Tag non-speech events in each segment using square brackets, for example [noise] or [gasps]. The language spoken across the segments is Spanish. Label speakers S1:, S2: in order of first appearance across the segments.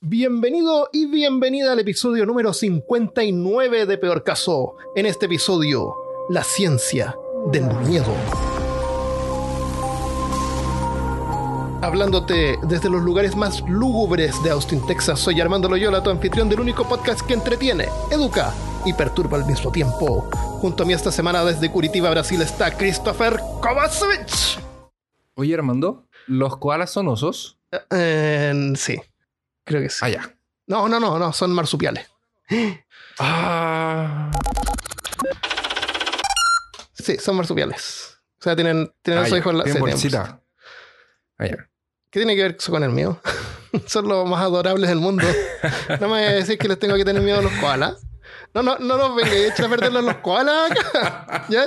S1: Bienvenido y bienvenida al episodio número 59 de Peor Caso. En este episodio, la ciencia del miedo. Hablándote desde los lugares más lúgubres de Austin, Texas, soy Armando Loyola, tu anfitrión del único podcast que entretiene, educa y perturba al mismo tiempo. Junto a mí esta semana desde Curitiba, Brasil, está Christopher Kovacevic.
S2: Oye, Armando, ¿los koalas son osos?
S1: Eh, sí, creo que sí.
S2: Ah, ya.
S1: No, no, no, no, son marsupiales.
S2: Ah.
S1: Sí, son marsupiales. O sea, tienen, tienen
S2: Ah,
S1: hijos en la
S2: Tienen bolsita. Ah, ya.
S1: ¿Qué tiene que ver eso con el mío? [laughs] son los más adorables del mundo. [laughs] No me voy a decir que les tengo que tener miedo a los koalas. No, no, no nos venga a echar a perder los koalas acá. [laughs] ¿Ya?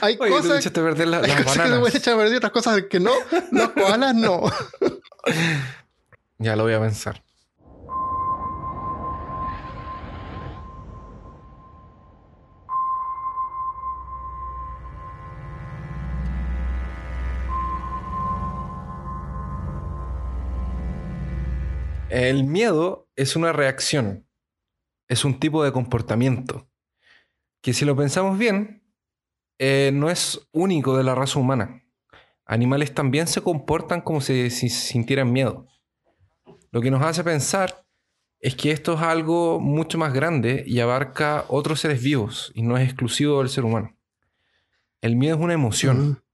S1: Hay
S2: Oye, tú
S1: cosas,
S2: echaste a perder la- las
S1: cosas que se
S2: bananas.
S1: pueden echar a perder, otras cosas que no. Los koalas no.
S2: Ya lo voy a pensar. El miedo es una reacción, es un tipo de comportamiento que si lo pensamos bien, eh, no es único de la raza humana. Animales también se comportan como si, si sintieran miedo. Lo que nos hace pensar es que esto es algo mucho más grande y abarca otros seres vivos y no es exclusivo del ser humano. El miedo es una emoción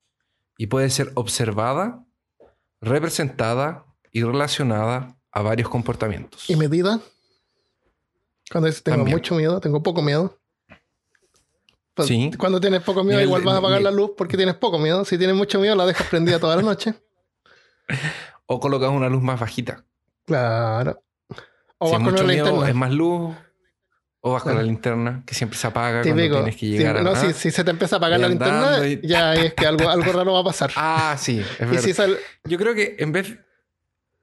S2: y puede ser observada, representada y relacionada a varios comportamientos.
S1: ¿Y medida? Cuando dices tengo
S2: También.
S1: mucho miedo, tengo poco miedo. Pues,
S2: Sí.
S1: Cuando tienes poco miedo, igual vas a apagar la luz porque tienes poco miedo. Si tienes mucho miedo, la dejas prendida toda la noche. [laughs]
S2: O colocas una luz más bajita.
S1: Claro. O
S2: si
S1: vas con
S2: mucho
S1: una
S2: miedo,
S1: linterna.
S2: es más luz. O vas con la linterna, que siempre se apaga cuando
S1: Típico.
S2: tienes que llegar
S1: Sí,
S2: a
S1: no,
S2: la-
S1: si, si se te empieza a apagar la linterna,
S2: y-
S1: ya es que algo, algo raro va a pasar. [laughs]
S2: Ah, sí, es
S1: y
S2: verdad.
S1: si
S2: Yo creo que en vez.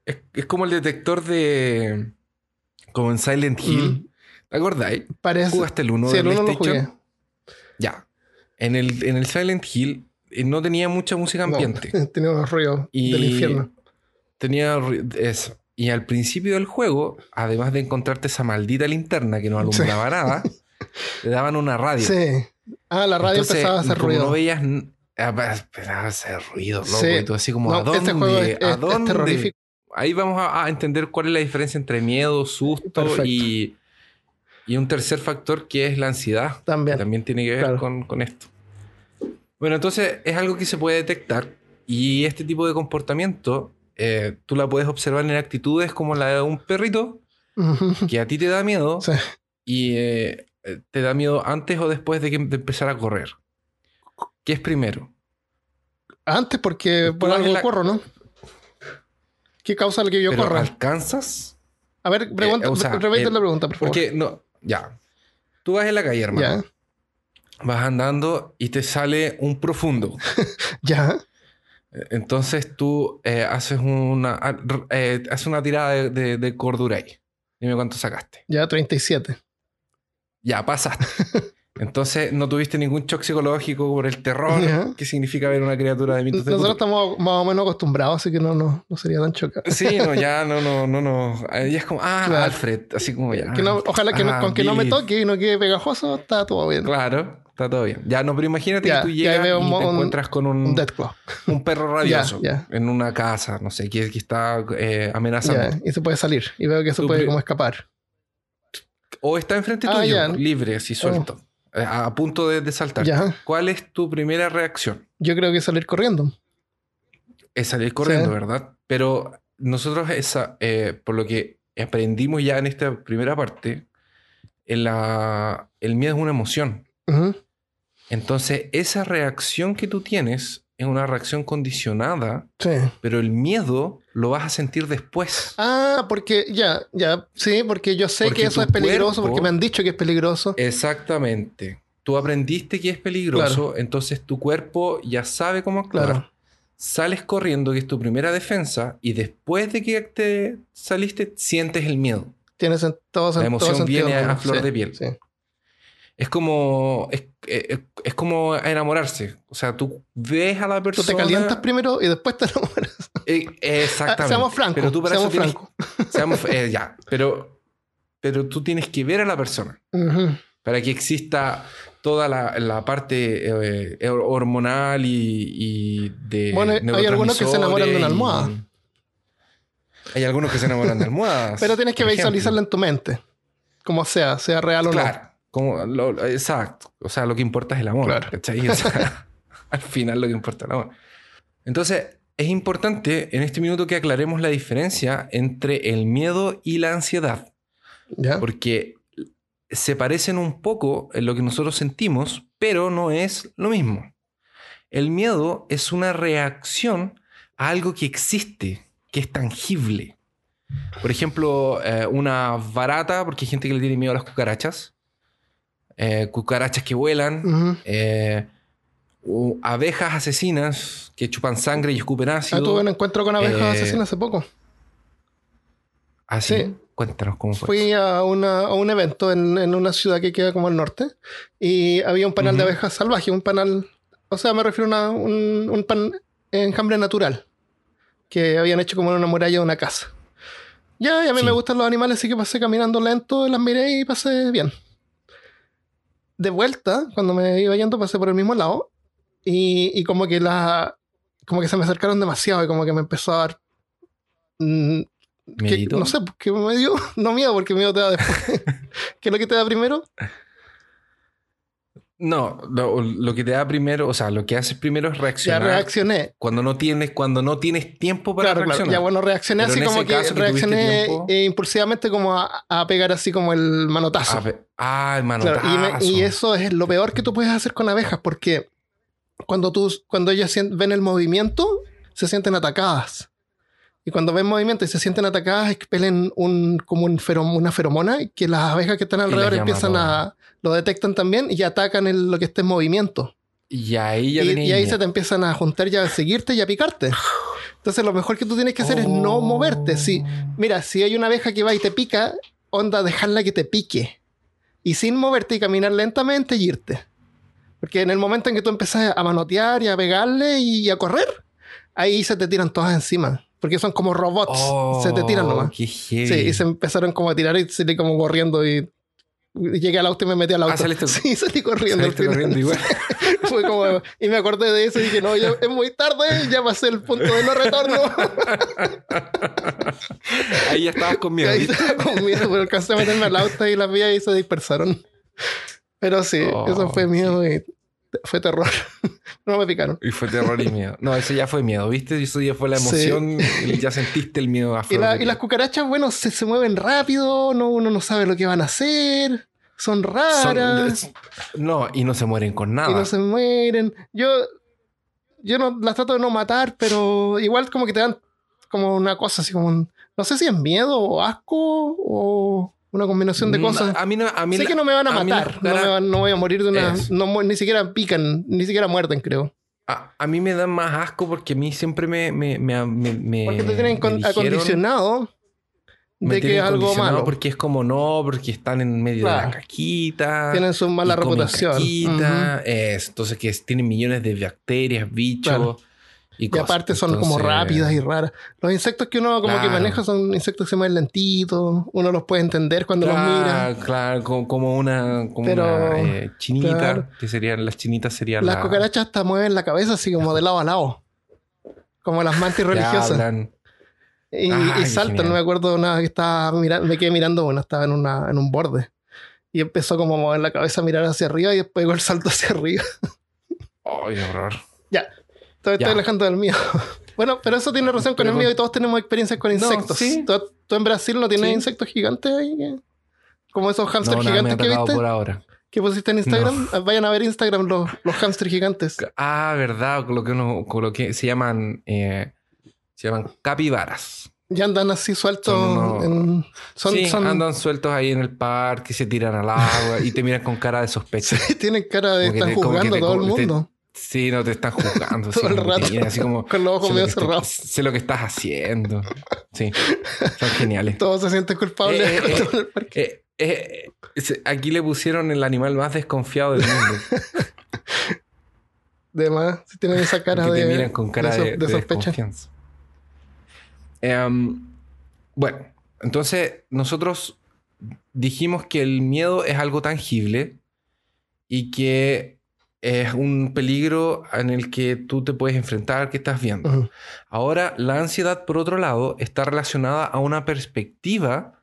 S2: Es, es como el detector de. Como en Silent Hill.
S1: Mm.
S2: ¿Te acordáis?
S1: parece.
S2: ¿Jugaste el 1
S1: Sí,
S2: de PlayStation? Ya. En el, en el Silent Hill eh, no tenía mucha música
S1: No,
S2: ambiente. [laughs]
S1: tenía unos ruidos
S2: Y
S1: del infierno.
S2: Tenía eso. Y al principio del juego, además de encontrarte esa maldita linterna que no alumbraba nada, [laughs] te daban una radio.
S1: Sí. Ah, la radio
S2: Entonces,
S1: empezaba a hacer
S2: como
S1: ruido.
S2: no veías. ah, Empezaba a hacer ruido, loco.
S1: Sí.
S2: Y tú así como,
S1: No,
S2: ¿a dónde?
S1: este juego es- terrorífico.
S2: Ahí vamos a, a entender cuál es la diferencia entre miedo, susto
S1: Perfecto.
S2: y, y un tercer factor que es la ansiedad.
S1: También.
S2: que también tiene que ver
S1: Claro.
S2: con, con esto. Bueno, entonces es algo que se puede detectar y este tipo de comportamiento eh, tú la puedes observar en actitudes como la de un perrito que a ti te da miedo
S1: Sí.
S2: y eh, eh, te da miedo antes o después de, que, de empezar a correr. ¿Qué es primero?
S1: Antes, porque por algo
S2: la-
S1: corro, ¿no? ¿Qué causa el que yo
S2: ¿Pero
S1: corra?
S2: alcanzas?
S1: A ver, pregunta,
S2: eh, o sea,
S1: repite
S2: eh,
S1: la pregunta, por favor.
S2: Porque no, ya. Tú vas en la calle, hermano.
S1: Ya,
S2: Vas andando y te sale un profundo. [laughs]
S1: ya.
S2: Entonces tú eh, haces una ah, eh, haces una tirada de, de, de cordura ahí. Dime cuánto sacaste.
S1: Ya 37.
S2: Ya, pasaste. [laughs] Entonces no tuviste ningún shock psicológico por el terror
S1: Ya.
S2: que significa ver una criatura de mitos
S1: Nosotros estamos más o menos acostumbrados, así que no, no, no sería tan chocante.
S2: Sí, no, ya no, no, no, no. Ahí es como, ah,
S1: Claro.
S2: Alfred, así como ya.
S1: Que no- ojalá que no-
S2: Ah,
S1: con que no me toque y no quede pegajoso, está todo bien.
S2: Claro, está todo bien. Ya, no, pero imagínate
S1: Ya,
S2: que tú
S1: ya
S2: llegas y
S1: un-
S2: te encuentras con un,
S1: Un
S2: un perro [laughs] rabioso
S1: Ya,
S2: en una casa, no sé, que, que está eh, amenazando.
S1: Ya, y se puede salir. Y veo que se puede como escapar.
S2: O está enfrente
S1: Ah,
S2: tuyo,
S1: ya.
S2: libre, así suelto, eh, a, a punto de, de saltar.
S1: Ya.
S2: ¿Cuál es tu primera reacción?
S1: Yo creo que salir corriendo.
S2: Es salir corriendo,
S1: Sí.
S2: ¿verdad? Pero nosotros, esa, eh, por lo que aprendimos ya en esta primera parte, en la, el miedo es una emoción. Entonces, esa reacción que tú tienes es una reacción condicionada,
S1: Sí.
S2: pero el miedo lo vas a sentir después.
S1: Ah, porque ya, ya, sí, porque yo sé
S2: Porque
S1: que eso es peligroso,
S2: cuerpo-
S1: porque me han dicho que es peligroso.
S2: Exactamente. Tú aprendiste que es peligroso, entonces tu cuerpo ya sabe cómo actuar.
S1: Claro.
S2: Sales corriendo, que es tu primera defensa, y después de que te saliste, sientes el miedo.
S1: Tienes en todo,
S2: La emoción
S1: todo sentido
S2: viene a flor
S1: Sí,
S2: de piel.
S1: sí.
S2: Es como. Es, es- es como enamorarse. O sea, tú ves a la
S1: Tú
S2: persona.
S1: te calientas primero y después te enamoras. [laughs]
S2: Eh, exactamente.
S1: Ah, seamos francos.
S2: Pero tú para
S1: seamos francos.
S2: seamos- eh, [laughs] ya. Pero, pero tú tienes que ver a la persona para que exista toda la, la parte eh, hormonal y, y de.
S1: Bueno, hay algunos que se enamoran de una almohada.
S2: y- Hay algunos que se enamoran de [laughs] almohadas.
S1: Pero tienes que visualizarla en tu mente. Como sea, sea real o
S2: Claro. Como lo- exacto. O sea, lo que importa es el amor.
S1: Claro.
S2: ¿cachai? O sea, [laughs] al final lo que importa es el amor. Entonces, es importante en este minuto que aclaremos la diferencia entre el miedo y la ansiedad.
S1: ¿Ya?
S2: Porque se parecen un poco en lo que nosotros sentimos, pero no es lo mismo. El miedo es una reacción a algo que existe, que es tangible. Por ejemplo, eh, una barata, porque hay gente que le tiene miedo a las cucarachas. Eh, cucarachas que vuelan. Eh, abejas asesinas que chupan sangre y escupen
S1: Ah,
S2: ácido.
S1: tuve un encuentro con abejas
S2: Eh,
S1: asesinas hace poco.
S2: Así.
S1: sí.
S2: Cuéntanos cómo fue.
S1: Fui a, una- a un evento en, en una ciudad que queda como al norte y había un panal de
S2: Ujú.
S1: abejas salvajes, un panal, o sea, me refiero a una- un, un pan enjambre natural que habían hecho como en una muralla de una casa. Ya, y a mí
S2: Sí.
S1: me gustan los animales, así que pasé caminando lento, las miré y pasé bien. De vuelta, cuando me iba yendo, pasé por el mismo lado y, y como que la como que se me acercaron demasiado y como que me empezó a dar mm, que- no sé, ¿qué me dio? [laughs] No miedo, porque miedo te da después. [laughs] ¿Qué es lo que te da primero?
S2: No, lo, lo que te da primero, o sea, lo que haces primero es
S1: Ya
S2: reaccionar.
S1: reaccioné.
S2: Cuando no tienes, cuando no tienes tiempo para
S1: Claro, claro.
S2: reaccionar.
S1: Ya bueno, reaccioné
S2: Pero
S1: así como que reaccioné eh, impulsivamente como a, a pegar así como el manotazo.
S2: Ah, el
S1: Claro, y, me-
S2: manotazo.
S1: y eso es lo peor que tú puedes hacer con abejas, porque cuando tú, cuando ellas ven el movimiento, se sienten atacadas. Y cuando ven movimiento y se sienten atacadas, expelen un, como un ferom- una feromona que las abejas que están alrededor empiezan a. lo detectan también y atacan el- lo que esté en movimiento.
S2: Y ahí ya
S1: Y, y ahí se te empiezan a juntar y a seguirte y a picarte. Entonces lo mejor que tú tienes que hacer es no
S2: Oh.
S1: moverte. Si, mira, si hay una abeja que va y te pica, onda, dejarla que te pique. Y sin moverte y caminar lentamente y irte. Porque en el momento en que tú empiezas a manotear y a pegarle y a correr, ahí se te tiran todas encima. Porque son como robots. se te tiran
S2: Oh,
S1: nomás.
S2: Qué.
S1: Sí, y se empezaron como a tirar y salí como corriendo y... Llegué al auto y me metí al auto.
S2: Ah, saliste- [laughs]
S1: sí, salí corriendo. al
S2: Saliste corriendo igual. [laughs]
S1: Fue como, y me acordé de eso y dije, no, ya es muy tarde, ya pasé el punto de no retorno. [laughs]
S2: Ahí ya estabas con miedo.
S1: ahí estaba con miedo, pero alcancé a meterme al auto y las vías y se dispersaron. Pero sí,
S2: Oh,
S1: eso fue miedo y fue terror. [laughs] no me picaron.
S2: Y fue terror y miedo. No, eso ya fue miedo, ¿viste? Eso ya fue la
S1: Sí.
S2: emoción y ya [laughs] sentiste el miedo
S1: Y, la- y las cucarachas, bueno, se, se mueven rápido, no, uno no sabe lo que van a hacer, son
S2: Son-
S1: raras
S2: no, y no se mueren con nada.
S1: y no se mueren. Yo, yo no las trato de no matar, pero igual como que te dan como una cosa así como un- no sé si es miedo o asco o una combinación de
S2: Mm,
S1: cosas.
S2: A mí no, a mí
S1: sé
S2: la-
S1: que no me van a matar, no, me van- no voy a morir de una... No ni siquiera pican, ni siquiera muerden, creo.
S2: A, a mí me dan más asco porque a mí siempre me. me, me, me-
S1: Porque te tienen
S2: me
S1: con-
S2: dijeron-
S1: acondicionado de que es algo malo.
S2: Porque es como no, porque están en medio de la caquita.
S1: Tienen su mala reputación.
S2: es, entonces que es- tienen millones de bacterias, bichos.
S1: Claro.
S2: Y,
S1: aparte son como rápidas y raras. Los insectos que uno como que maneja son insectos que se mueven lentitos. Uno los puede entender cuando los mira.
S2: Claro, como, una, como
S1: Pero,
S2: una eh, chinita,
S1: claro.
S2: que serían, las chinitas serían
S1: Las
S2: la-
S1: cucarachas hasta mueven la cabeza así como de lado a lado. Como las mantis [laughs] religiosas. Y,
S2: Ah,
S1: y saltan. No me acuerdo nada que estaba mirando. Me quedé mirando uno. Estaba en, una, en un borde. Y empezó como a mover la cabeza, a mirar hacia arriba y después el [laughs] salto hacia arriba.
S2: Ay, horror.
S1: ya. Todavía
S2: Ya.
S1: estoy alejando del mío. [laughs] bueno, pero eso tiene relación con
S2: Pero
S1: el mío y todos tenemos experiencias con insectos.
S2: sí.
S1: ¿Tú, tú en Brasil no tienes
S2: Sí.
S1: insectos gigantes ahí? que- Como esos hamsters gigantes que viste.
S2: por ahora.
S1: que pusiste en Instagram. Vayan a ver Instagram los, los hamsters gigantes. [laughs]
S2: Ah, verdad, con lo que, uno, con lo que se llaman, eh, se llaman capibaras.
S1: Ya andan así sueltos.
S2: Son unos-
S1: en- son,
S2: sí,
S1: son-
S2: andan sueltos ahí en el parque, se tiran al agua y te miran con cara de sospecha. [laughs]
S1: tienen cara de estar
S2: te-
S1: juzgando a
S2: te-
S1: todo el
S2: te-
S1: mundo.
S2: Sí, no te están juzgando. [laughs]
S1: Todo el rato.
S2: así como,
S1: Con los ojos medio cerrados.
S2: sé lo que estás haciendo. Sí, son geniales.
S1: Todos se sienten culpables.
S2: Eh, [laughs] eh, eh. aquí le pusieron el animal más desconfiado del mundo. [laughs]
S1: De más, si tienen esa cara
S2: que
S1: de,
S2: te miran con cara de,
S1: de
S2: de
S1: sospecha.
S2: Em, bueno, entonces nosotros dijimos que el miedo es algo tangible y que es un peligro en el que tú te puedes enfrentar, que estás viendo. Ahora, la ansiedad, por otro lado, está relacionada a una perspectiva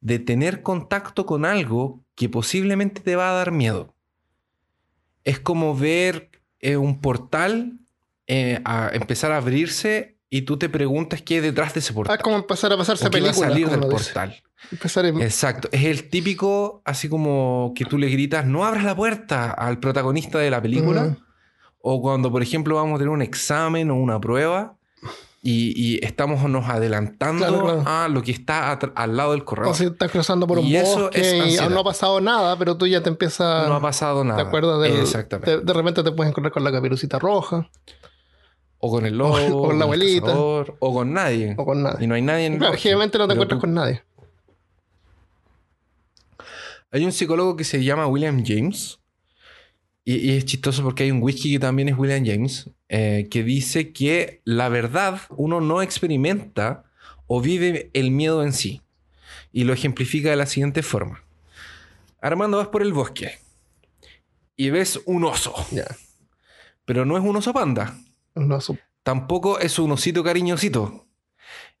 S2: de tener contacto con algo que posiblemente te va a dar miedo. Es como ver eh, un portal eh, a empezar a abrirse y tú te preguntas qué hay detrás de ese
S1: Ah,
S2: portal.
S1: es como empezar a pasarse
S2: o qué va a
S1: películas.
S2: salir del portal. Exacto. Es el típico, así como que tú le gritas, no abras la puerta al protagonista de la película.
S1: Ujú.
S2: O cuando, por ejemplo, vamos a tener un examen o una prueba y, y estamos nos adelantando
S1: Claro, claro.
S2: a lo que está al lado del corredor.
S1: O si estás cruzando por un
S2: Y eso
S1: bosque
S2: es
S1: y aún no ha pasado nada, pero tú ya te empiezas.
S2: no ha pasado nada.
S1: ¿Te acuerdas del,
S2: Exactamente.
S1: De, de repente te puedes encontrar con la caperucita roja
S2: O con el lobo, [laughs]
S1: o con la
S2: el
S1: abuelita.
S2: cazador, o con nadie.
S1: o con nadie.
S2: Y no hay nadie en el
S1: Claro,
S2: bosque,
S1: generalmente no te encuentras
S2: tú-
S1: con nadie.
S2: Hay un psicólogo que se llama William James. Y, y es chistoso porque hay un whisky que también es William James. eh, que dice que la verdad uno no experimenta o vive el miedo en sí. Y lo ejemplifica de la siguiente forma. Armando, vas por el bosque. Y ves un oso. Pero no es un oso panda. Tampoco es un osito cariñosito.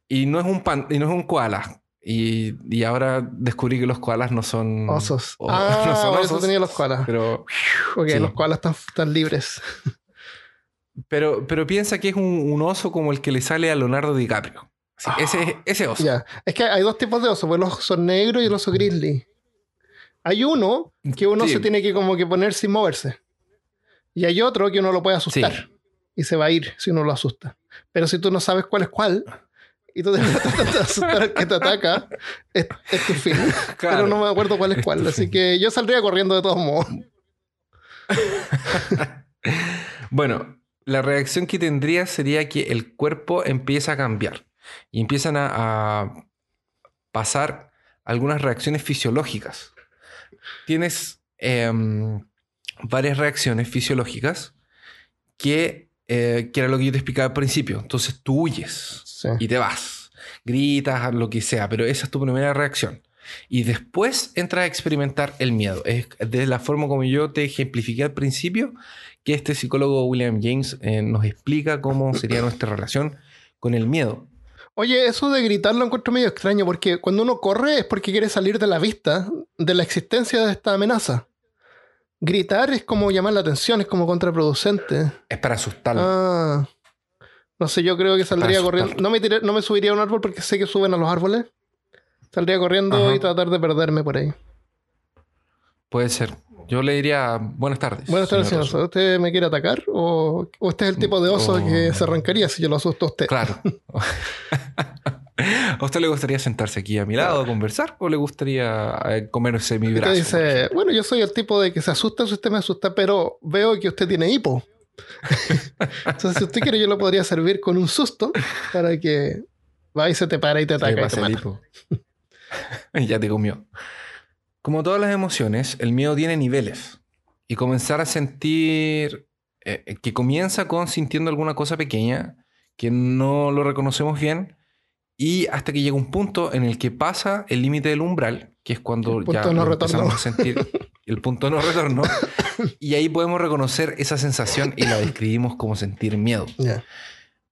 S2: Y no es un pan, y no es un koala. Y, y ahora descubrí que los koalas no son
S1: osos.
S2: o-
S1: ah, [laughs]
S2: no son osos,
S1: tenía los koalas.
S2: Pero, [laughs]
S1: Ok,
S2: sí.
S1: los koalas están, están libres. [laughs]
S2: pero, pero piensa que es un, un oso como el que le sale a Leonardo DiCaprio. Así, ese, ese oso.
S1: Ya. Es que hay dos tipos de osos, pues el oso negro y el oso grizzly. Hay uno que uno
S2: Sí.
S1: se tiene que como que poner sin moverse. Y hay otro que uno lo puede asustar. Y se va a ir si uno lo asusta. Pero si tú no sabes cuál es cuál, y tú te tratas de asustar al que te ataca, es, es tu fin. [laughs]
S2: Claro.
S1: Pero no me acuerdo cuál es cuál. Así que yo saldría corriendo de todos modos. [laughs]
S2: Bueno, la reacción que tendría sería que el cuerpo empieza a cambiar y empiezan a, a pasar algunas reacciones fisiológicas. Tienes em, varias reacciones fisiológicas que, eh, que era lo que yo te explicaba al principio. Entonces tú huyes
S1: Sí.
S2: y te vas, gritas, lo que sea, pero esa es tu primera reacción. Y después entras a experimentar el miedo. Es de la forma como yo te ejemplifiqué al principio, que este psicólogo William James eh, nos explica cómo sería nuestra relación con el miedo.
S1: Oye, eso de gritar lo encuentro medio extraño porque cuando uno corre es porque quiere salir de la vista de la existencia de esta amenaza. Gritar es como llamar la atención, es como contraproducente.
S2: Es para asustarlo.
S1: Ah. No sé, yo creo que saldría corriendo. No me, tiré- no me subiría a un árbol porque sé que suben a los árboles. Saldría corriendo
S2: Ajá.
S1: y tratar de perderme por ahí.
S2: Puede ser. Yo le diría buenas tardes.
S1: Buenas tardes, señor.
S2: Oso".
S1: ¿Usted me quiere atacar? ¿O o usted es el tipo de oso
S2: O-
S1: que se arrancaría si yo lo asusto a usted?
S2: Claro. [laughs] ¿A usted le gustaría sentarse aquí a mi lado a conversar o le gustaría eh, comerse mi brazo?
S1: dice, bueno, yo soy el tipo de que se asusta si usted me asusta, pero veo que usted tiene hipo. [laughs] Entonces, si usted quiere, yo lo podría servir con un susto para que va y se te para y te ataca y te mata.
S2: hipo. [laughs] Ya te comió. Como todas las emociones, el miedo tiene niveles. Y comenzar a sentir eh, que comienza con sintiendo alguna cosa pequeña que no lo reconocemos bien y hasta que llega un punto en el que pasa el límite del umbral, que es cuando
S1: El punto
S2: ya
S1: no
S2: empezamos a sentir el punto no retorno [laughs] y ahí podemos reconocer esa sensación y la describimos como sentir miedo.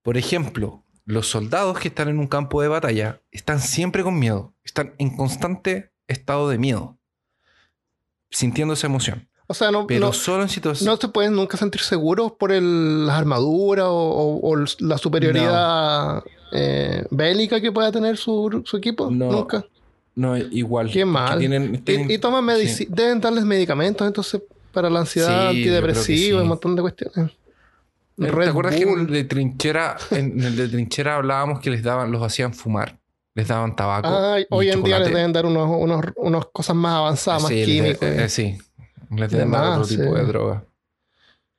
S2: Por ejemplo, los soldados que están en un campo de batalla están siempre con miedo, están en constante estado de miedo, sintiendo esa emoción,
S1: O sea, no,
S2: pero
S1: no,
S2: solo en situaciones...
S1: no se pueden nunca sentir seguros por el- las armaduras o, o- o la superioridad eh, bélica que pueda tener su, su equipo.
S2: No.
S1: Nunca.
S2: No, igual.
S1: Qué mal.
S2: tienen- tienen-
S1: Y, y toman
S2: sí.
S1: Deben darles medicamentos entonces para la ansiedad,
S2: Sí,
S1: antidepresiva,
S2: sí.
S1: un montón de cuestiones.
S2: ¿Te
S1: Red
S2: acuerdas que en el de trinchera, en el de trinchera hablábamos que les daban, los hacían fumar, les daban tabaco.
S1: Hoy en día les deben dar unos, unos, unos cosas más avanzadas, más
S2: de- eh, sí, les deben
S1: De
S2: dar otro tipo de droga.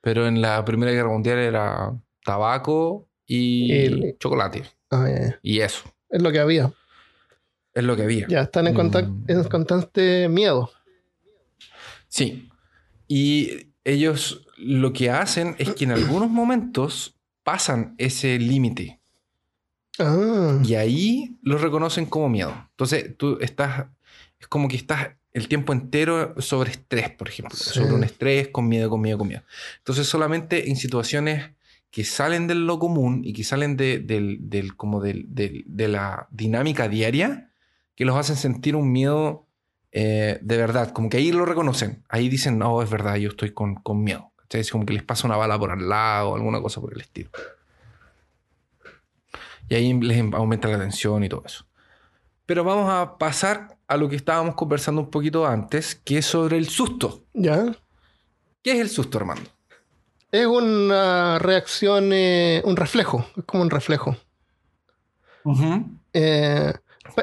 S2: Pero en la Primera Guerra Mundial era tabaco y
S1: Y-
S2: chocolate.
S1: Ah, ya, ya.
S2: Y eso.
S1: Es lo que había.
S2: Es lo que había.
S1: Ya, están en, contac-
S2: Mm.
S1: en constante miedo.
S2: Sí. Y ellos lo que hacen es que en algunos momentos pasan ese límite.
S1: Ah,
S2: Y ahí lo reconocen como miedo. Entonces tú estás, es como que estás el tiempo entero sobre estrés, por ejemplo.
S1: Sí.
S2: Sobre un estrés, con miedo, con miedo, con miedo. Entonces solamente en situaciones que salen de lo común y que salen de, del, del- como del- de la dinámica diaria, que los hacen sentir un miedo eh, de verdad. Como que ahí lo reconocen. Ahí dicen, no, es verdad, yo estoy con, con miedo. ¿Cachai? Es como que les pasa una bala por al lado o alguna cosa por el estilo. Y ahí les em- aumenta la tensión y todo eso. Pero vamos a pasar a lo que estábamos conversando un poquito antes, que es sobre el susto.
S1: ya.
S2: ¿Qué es el susto, Armando?
S1: Es una reacción, eh, un reflejo. Es como un reflejo. Eh,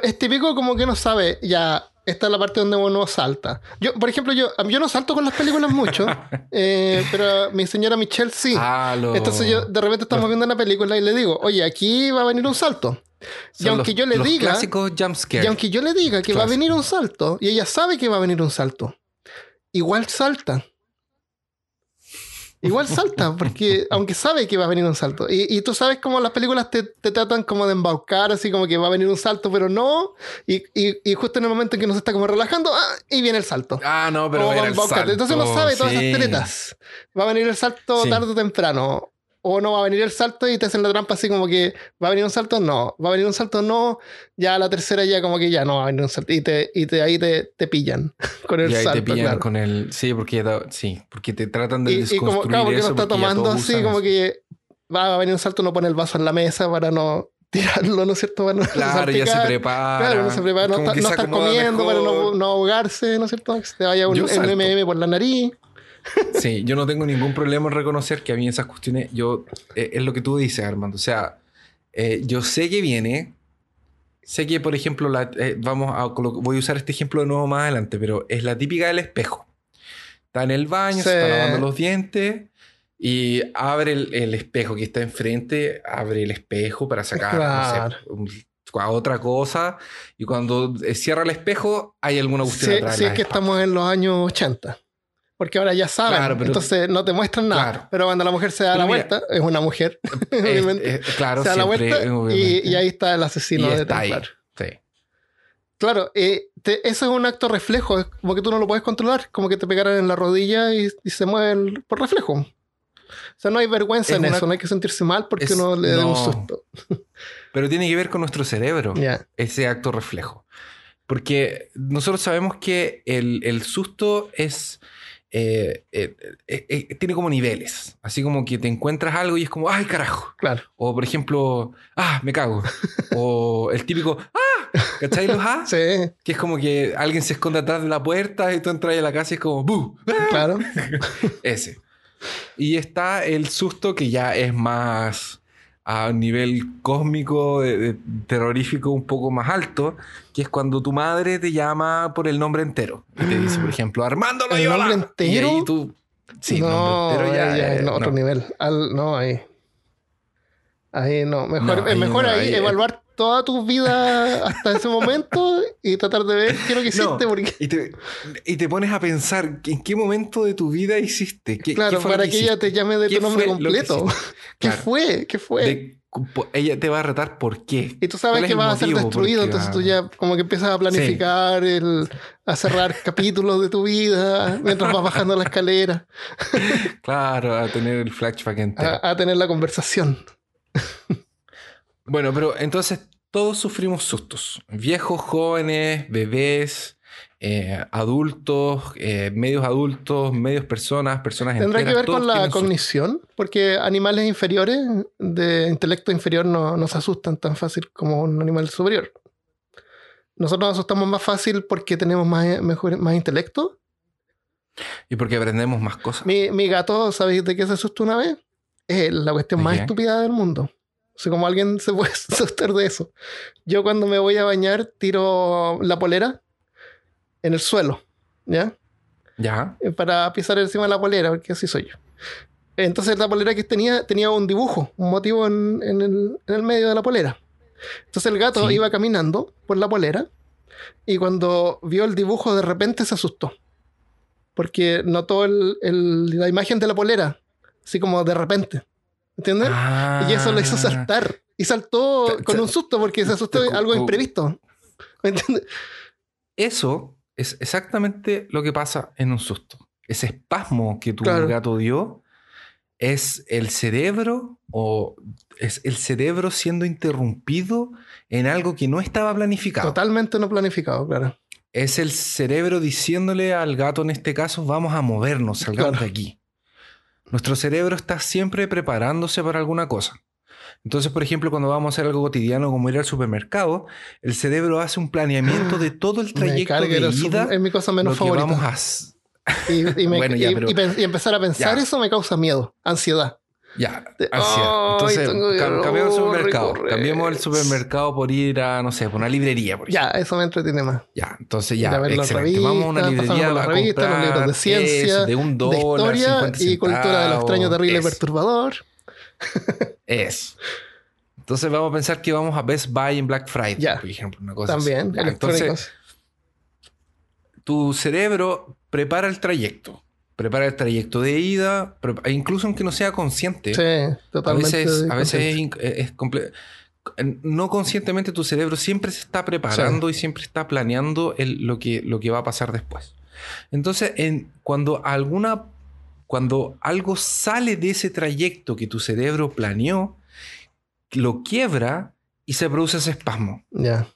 S1: es típico como que no sabe, ya, esta es la parte donde uno salta. Yo, por ejemplo, yo, yo no salto con las películas mucho, [laughs] eh, pero mi señora Michelle sí.
S2: Ah, lo-
S1: Entonces yo de repente estamos viendo una película y le digo, oye, aquí va a venir un salto. Y aunque
S2: los-
S1: yo le
S2: los
S1: diga, y aunque yo le diga que va a venir un salto, y ella sabe que va a venir un salto, igual salta. Igual salta, porque aunque sabe que va a venir un salto. Y, y tú sabes cómo las películas te, te tratan como de embaucar, así como que va a venir un salto, pero no. Y, y- y justo en el momento en que nos está como relajando, ¡ah! y viene el salto.
S2: Ah, no, pero el salto.
S1: Entonces no sabe todas
S2: sí.
S1: esas tretas. Va a venir el salto
S2: Sí.
S1: tarde o temprano. O no va a venir el salto y te hacen la trampa así como que va a venir un salto, no. Va a venir un salto, no. Ya a la tercera ya como que ya no va a venir un salto. Y, te, y te, ahí te, te pillan [laughs] con el
S2: Y ahí
S1: salto.
S2: te pillan
S1: claro.
S2: con el... Sí, porque, da- sí, porque te tratan de
S1: Y, y como,
S2: desconstruir
S1: claro, porque
S2: eso
S1: no está
S2: porque
S1: tomando así como
S2: eso.
S1: que va a venir un salto, no pone el vaso en la mesa para no [laughs] tirarlo, ¿no es cierto? Para no
S2: Claro, ya se
S1: salpicar.
S2: prepara.
S1: Claro, no se prepara, no, está- no comiendo para no,
S2: mejor.
S1: no ahogarse, ¿no es cierto? Que se te vaya un. MM por la nariz.
S2: Sí, yo no tengo ningún problema en reconocer que a mí esas cuestiones, yo, eh, es lo que tú dices, Armando. O sea, eh, yo sé que viene, sé que, por ejemplo, la, eh, vamos a, voy a usar este ejemplo de nuevo más adelante, pero es la típica del espejo. Está en el baño, se está lavando los dientes y abre el, el espejo que está enfrente, abre el espejo para sacar no sé, a otra cosa y cuando eh, cierra el espejo hay alguna cuestión
S1: Sí,
S2: atrás.
S1: sí es que
S2: espalda.
S1: estamos en los años 80. Porque ahora ya saben,
S2: Claro, pero-
S1: entonces no te muestran nada.
S2: Claro.
S1: Pero cuando la mujer se da
S2: Pero
S1: la
S2: mira,
S1: vuelta, es una mujer,
S2: Eh, [laughs]
S1: obviamente.
S2: eh, claro,
S1: se da la vuelta y, ahí está el asesino
S2: Y
S1: de
S2: está ahí.
S1: Templar.
S2: Sí.
S1: Claro, eh, te- eso es un acto reflejo, es como que tú no lo puedes controlar, como que te pegaran en la rodilla y, y se mueven por reflejo. O sea, no hay vergüenza
S2: Es
S1: en
S2: una-
S1: eso, no hay que sentirse mal porque
S2: es-
S1: uno le da un
S2: no.
S1: susto. [laughs]
S2: Pero tiene que ver con nuestro cerebro, ese acto reflejo. Porque nosotros sabemos que el, el susto es. Eh, eh, eh, tiene como niveles. Así como que te encuentras algo y es como, ¡ay, carajo!
S1: Claro.
S2: O por ejemplo, ¡ah, me cago! o el típico, ¡ah! ¿Cachai los ah? [laughs]
S1: Sí,
S2: Que es como que alguien se esconde atrás de la puerta y tú entras a la casa y es como, ¡bu! [laughs]
S1: claro. [laughs]
S2: Ese. Y está el susto que ya es más a nivel cósmico, terrorífico un poco más alto, que es cuando tu madre te llama por el nombre entero. Y te dice, por [gasps] ejemplo, Armando
S1: ¿El
S2: Loyola.
S1: nombre entero?
S2: Y ahí tú... Sí,
S1: no,
S2: nombre entero ya...
S1: ya
S2: eh,
S1: es
S2: no.
S1: otro nivel. Al- no, ahí. Ahí no. Mejor,
S2: No,
S1: es
S2: ahí
S1: mejor ahí evaluar toda tu vida hasta ese momento y tratar de ver qué es lo que hiciste.
S2: No,
S1: porque,
S2: y, te, y te pones a pensar en qué momento de tu vida hiciste. ¿Qué,
S1: claro,
S2: qué
S1: para que, ella te llame de
S2: ¿Qué
S1: tu nombre completo. [laughs] ¿Qué
S2: Claro.
S1: fue? ¿Qué fue?
S2: De- ella te va a retar por qué.
S1: Y tú sabes
S2: ¿Cuál es
S1: que vas a ser destruido, entonces
S2: va-
S1: tú ya como que empiezas a planificar, el, a cerrar [laughs] capítulos de tu vida mientras vas bajando la escalera,
S2: Claro, a tener el flashback entero.
S1: a, a tener la conversación.
S2: Bueno, pero entonces todos sufrimos sustos. Viejos, jóvenes, bebés, eh, adultos, eh, medios adultos, medios personas, personas
S1: ¿Tendrá
S2: enteras,
S1: que ver con la
S2: sustos.
S1: cognición? Porque animales inferiores de intelecto inferior no, no se asustan tan fácil como un animal superior. Nosotros nos asustamos más fácil porque tenemos más, mejor, más intelecto.
S2: Y porque aprendemos más cosas.
S1: Mi, mi gato, ¿sabéis de qué se asustó una vez? Es la cuestión
S2: ¿De
S1: más
S2: qué?
S1: estúpida del mundo. O sea, como alguien se puede [laughs] asustar de eso. Yo cuando me voy a bañar tiro la polera en el suelo, ¿ya?
S2: Ya.
S1: Eh, Para pisar encima de la polera, porque así soy yo. Entonces la polera que tenía tenía un dibujo, un motivo en, en el, en el medio de la polera. Entonces el gato
S2: Sí.
S1: iba caminando por la polera y cuando vio el dibujo de repente se asustó. Porque notó el- el- la imagen de la polera, así como de repente. ¿Entiendes? Y eso lo hizo
S2: Ah.
S1: saltar. Y saltó con un susto porque se asustó de algo imprevisto. ¿Me entiendes?
S2: Eso es exactamente lo que pasa en un susto. Ese espasmo que tu
S1: Claro.
S2: gato dio es el cerebro o es el cerebro siendo interrumpido en algo que no estaba planificado.
S1: Totalmente no planificado, claro.
S2: Es el cerebro diciéndole al gato en este caso, vamos a movernos, salgamos
S1: Claro.
S2: de aquí. Nuestro cerebro está siempre preparándose para alguna cosa. Entonces, por ejemplo, cuando vamos a hacer algo cotidiano como ir al supermercado, el cerebro hace un planeamiento de [gasps] todo el trayecto de
S1: el
S2: ida,
S1: es mi cosa menos
S2: lo que
S1: favorita.
S2: vamos a... s-
S1: Y, y [laughs] me-
S2: Bueno, ya,
S1: y-
S2: pero-
S1: y pen- y empezar a pensar
S2: Ya.
S1: eso me causa miedo, ansiedad.
S2: Ya,
S1: De-
S2: ansiedad.
S1: Ay,
S2: Entonces, cam- cambiamos el supermercado.
S1: correr.
S2: Cambiemos el supermercado por ir a, no sé, por una librería, por.
S1: Ya, eso me entretiene más.
S2: Ya, entonces ya,
S1: ver
S2: excelente. Vamos a una librería
S1: las revistas, los libros de ciencia,
S2: eso, de un
S1: de
S2: dólar,
S1: historia
S2: 50
S1: y cultura de lo extraño,
S2: centavos,
S1: terrible y perturbador.
S2: Eso. Entonces vamos a pensar que vamos a Best Buy en Black Friday,
S1: Ya.
S2: por ejemplo, una cosa así.
S1: También,
S2: Ya,
S1: electrónicos.
S2: entonces, tu cerebro prepara el trayecto. Prepara el trayecto de ida, e incluso aunque no sea consciente.
S1: sí,
S2: a
S1: totalmente.
S2: veces, a veces es, es no conscientemente tu cerebro siempre se está preparando y siempre está planeando el- lo, que, lo que va a pasar después. Entonces, en, cuando alguna cuando algo sale de ese trayecto que tu cerebro planeó, lo quiebra y se produce ese espasmo.
S1: Ya.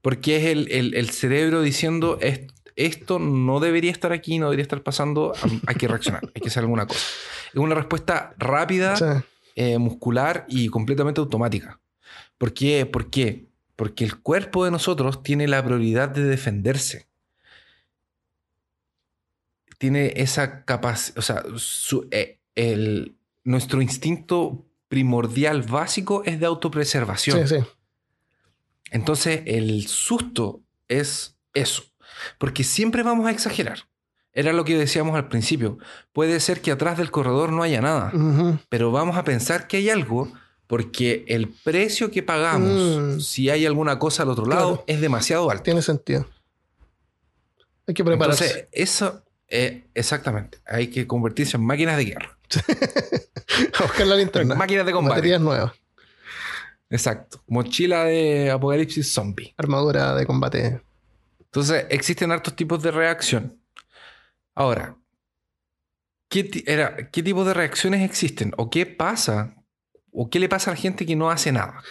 S2: Porque es el, el- el cerebro diciendo "Est- esto no debería estar aquí, no debería estar pasando, hay que reaccionar, hay que hacer alguna cosa. Es una respuesta rápida,
S1: Sí.
S2: eh, muscular y completamente automática. ¿Por qué? ¿Por qué? Porque el cuerpo de nosotros tiene la prioridad de defenderse. Tiene esa capacidad, o sea, su- eh, el, nuestro instinto primordial básico es de autopreservación.
S1: sí, sí.
S2: Entonces, el susto es eso. Porque siempre vamos a exagerar. Era lo que decíamos al principio. Puede ser que atrás del corredor no haya nada, pero vamos a pensar que hay algo porque el precio que pagamos
S1: Mm.
S2: si hay alguna cosa al otro lado
S1: Claro.
S2: es demasiado alto.
S1: Tiene sentido. Hay que prepararse.
S2: Entonces, eso, eh, exactamente. Hay que convertirse en máquinas de guerra. [laughs]
S1: a buscar la linterna.
S2: Máquinas de combate.
S1: Baterías nuevas.
S2: Exacto. Mochila de apocalipsis zombie.
S1: Armadura de combate.
S2: Entonces, existen hartos tipos de reacción. Ahora, ¿qué, era, ¿qué tipo de reacciones existen? ¿O qué pasa? ¿O qué le pasa a la gente que no hace nada?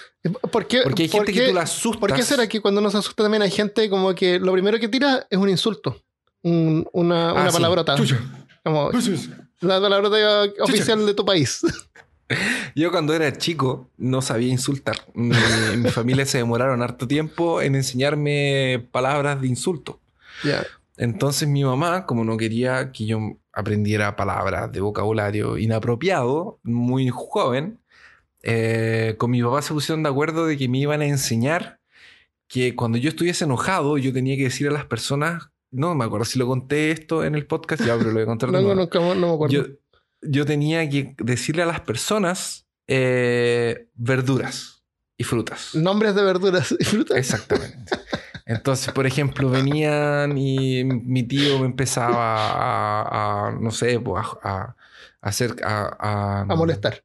S1: ¿Por qué,
S2: Porque hay gente que tú la asustas.
S1: ¿Por qué será que cuando uno se asusta también hay gente como que lo primero que tira es un insulto? Un- una
S2: Ah,
S1: una
S2: sí.
S1: palabrota.
S2: Chucha.
S1: Como [laughs] la palabrota oficial de tu país. [laughs]
S2: Yo cuando era chico no sabía insultar. Mi, mi familia se demoraron harto tiempo en enseñarme palabras de insulto.
S1: ya.
S2: Entonces mi mamá, como no quería que yo aprendiera palabras de vocabulario inapropiado, muy joven, eh, con mi papá se pusieron de acuerdo de que me iban a enseñar que cuando yo estuviese enojado yo tenía que decir a las personas, no me acuerdo si lo conté esto en el podcast, ya, pero lo voy a contar [laughs]
S1: No, me acuerdo.
S2: yo, yo tenía que decirle a las personas eh, verduras y frutas.
S1: Nombres de verduras y frutas.
S2: Exactamente. Entonces, por ejemplo, venían y mi tío me empezaba a, a, no sé, pues, a, a hacer... A, a-
S1: molestar.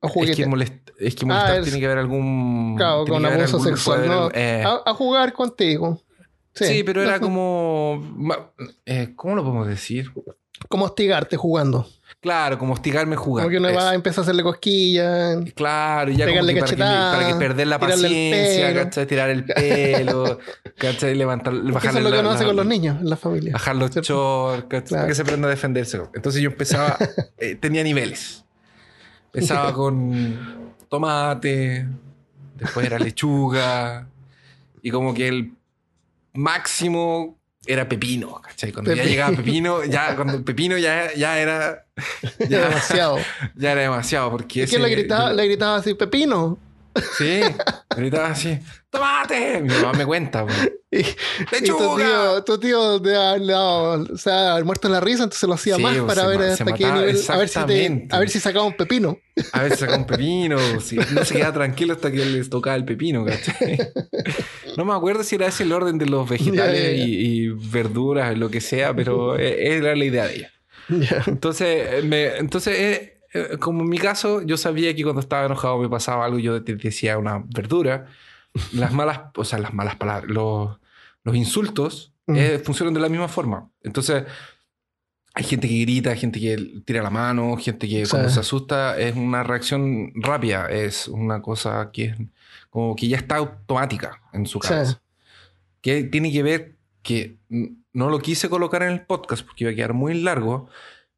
S1: A
S2: Es
S1: juguetear.
S2: que, molest- es que molestar
S1: Ah, es-
S2: tiene que haber algún...
S1: Claro, con
S2: que
S1: abuso sexual, ¿no?
S2: eh,
S1: a, jugar contigo.
S2: sí, pero era como... eh, ¿Cómo lo podemos decir?
S1: Como hostigarte jugando.
S2: Clalo, como hostigarme jugando.
S1: Como que uno
S2: eso.
S1: va a empezar a hacerle cosquillas.
S2: Claro, ya como
S1: Pegarle
S2: que para, que, para que perder la paciencia. ¿cachai? Tirar el pelo, [laughs] ¿cachai? Levantar,
S1: Porque eso
S2: bajarle
S1: es lo que uno hace con los niños en la familia.
S2: Bajar los shorts, ¿cachai?
S1: Claro.
S2: para que se aprenda a defenderse. Entonces yo empezaba, [laughs] eh, tenía niveles. Empezaba con tomate, después era lechuga, y como que el máximo era pepino, ¿cachai? Cuando ya llegaba pepino, ya cuando pepino ya, ya era...
S1: Ya [laughs]
S2: Ya,
S1: demasiado.
S2: ya era demasiado, porque
S1: ¿Y quién le gritaba,
S2: yo-
S1: le gritaba así, Pepino?
S2: Sí, gritaba así, ¡tomate! Mi mamá me cuenta. [laughs]
S1: Y, y tu tío, tu tío le ha- o sea, muerto en la risa, entonces lo hacía
S2: Sí,
S1: más para ver hasta qué
S2: mataba,
S1: nivel, a ver si te, a ver si sacaba un pepino.
S2: A veces saca un pepino, si no se queda tranquilo hasta que les tocaba el pepino, ¿cachai? [laughs] No me acuerdo si era ese el orden de los vegetales. Y, y verduras, lo que sea, pero eh, era la idea de ella. Entonces, eh, me, entonces eh, eh, como en mi caso, yo sabía que cuando estaba enojado me pasaba algo, yo decía una verdura. Las malas, o sea, las malas palabras, los, los insultos
S1: Mm.
S2: eh, funcionan de la misma forma. Entonces, hay gente que grita, gente que tira la mano, gente que
S1: Sí.
S2: cuando se asusta es una reacción rápida, es una cosa que es como que ya está automática en su
S1: Sí.
S2: cabeza. Que tiene que ver que mm, no lo quise colocar en el podcast porque iba a quedar muy largo,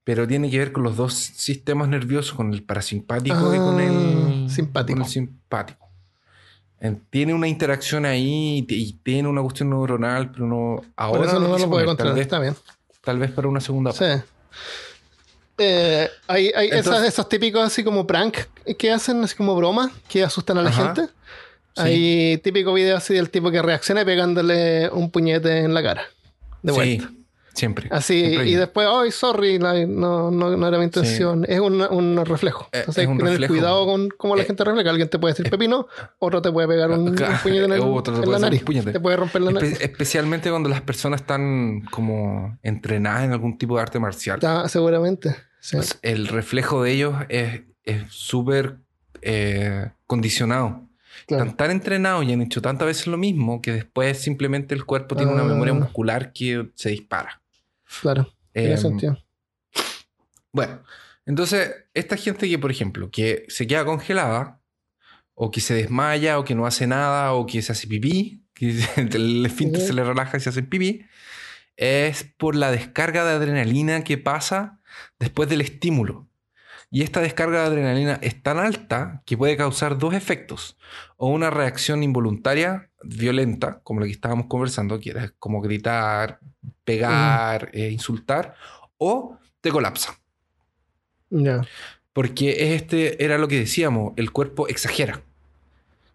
S2: pero tiene que ver con los dos sistemas nerviosos, con el parasimpático y con el
S1: Ah, simpático.
S2: con el simpático. Tiene una interacción ahí y tiene una cuestión neuronal, pero no ahora
S1: Por eso no, lo puede
S2: poner. tal
S1: controlar.
S2: vez,
S1: Está bien.
S2: tal vez para una segunda
S1: Sí. Eh, hay hay esas, esos típicos así como prank que hacen, así como bromas, que asustan a la
S2: Ajá.
S1: gente.
S2: Sí.
S1: Hay típico video así del tipo que reacciona pegándole un puñete en la cara. De vuelta.
S2: Sí, siempre.
S1: Así,
S2: Siempre
S1: y después, ay, sorry, no, no, no era mi intención. Es un, un reflejo.
S2: Eh,
S1: Entonces
S2: es un
S1: tener
S2: reflejo.
S1: cuidado con cómo la
S2: Eh,
S1: gente refleja. Alguien te puede decir pepino, otro te puede pegar un, un
S2: Claro,
S1: puñete en, el-
S2: otro te
S1: en
S2: puede
S1: la
S2: un
S1: nariz. Te puede romper la
S2: Espe-
S1: nariz.
S2: especialmente cuando las personas están como entrenadas en algún tipo de arte marcial.
S1: Seguramente. Sí.
S2: Pues el reflejo de ellos es es súper eh, condicionado.
S1: Claro.
S2: Están tan entrenados y han hecho tantas veces lo mismo que después simplemente el cuerpo tiene una
S1: Ah.
S2: memoria muscular que se dispara.
S1: Claro. Tiene
S2: Em,
S1: sentido.
S2: Bueno, entonces, esta gente que, por ejemplo, que se queda congelada, o que se desmaya, o que no hace nada, o que se hace pipí, [laughs] que el esfínter se le relaja y se hace pipí, es por la descarga de adrenalina que pasa después del estímulo. Y esta descarga de adrenalina es tan alta que puede causar dos efectos. O una reacción involuntaria violenta, como la que estábamos conversando, que era como gritar, pegar, eh, insultar, o te colapsa.
S1: Ya.
S2: Porque es este, era lo que decíamos, el cuerpo exagera.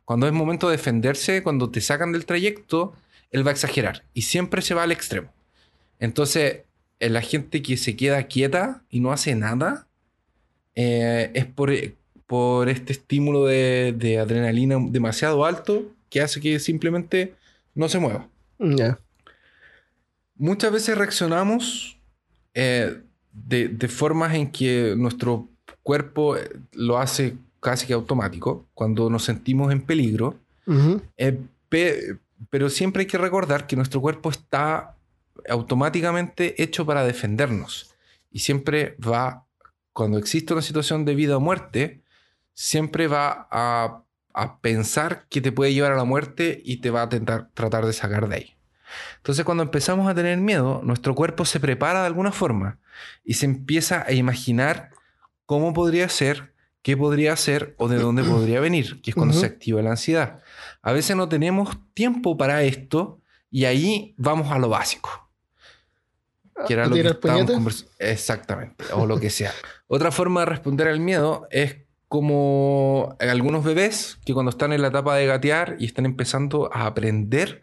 S2: Cuando es momento de defenderse, cuando te sacan del trayecto, él va a exagerar y siempre se va al extremo. Entonces, eh, la gente que se queda quieta y no hace nada, eh, es por, por este estímulo de, de adrenalina demasiado alto que hace que simplemente no se mueva. Muchas veces reaccionamos eh, de, de formas en que nuestro cuerpo eh, lo hace casi que automático cuando nos sentimos en peligro, eh, pe- pero siempre hay que recordar que nuestro cuerpo está automáticamente hecho para defendernos y siempre va, cuando existe una situación de vida o muerte, siempre va a, a pensar que te puede llevar a la muerte y te va a tentar, tratar de sacar de ahí. Entonces cuando empezamos a tener miedo, nuestro cuerpo se prepara de alguna forma y se empieza a imaginar cómo podría ser, qué podría ser o de dónde [clears throat] podría venir, que es cuando
S1: Ujú.
S2: se activa la ansiedad. A veces no tenemos tiempo para esto y ahí vamos a lo básico. Que era
S1: ¿A
S2: lo que estábamos conversando. Exactamente, o lo que sea. [laughs] Otra forma de responder al miedo es como algunos bebés que cuando están en la etapa de gatear y están empezando a aprender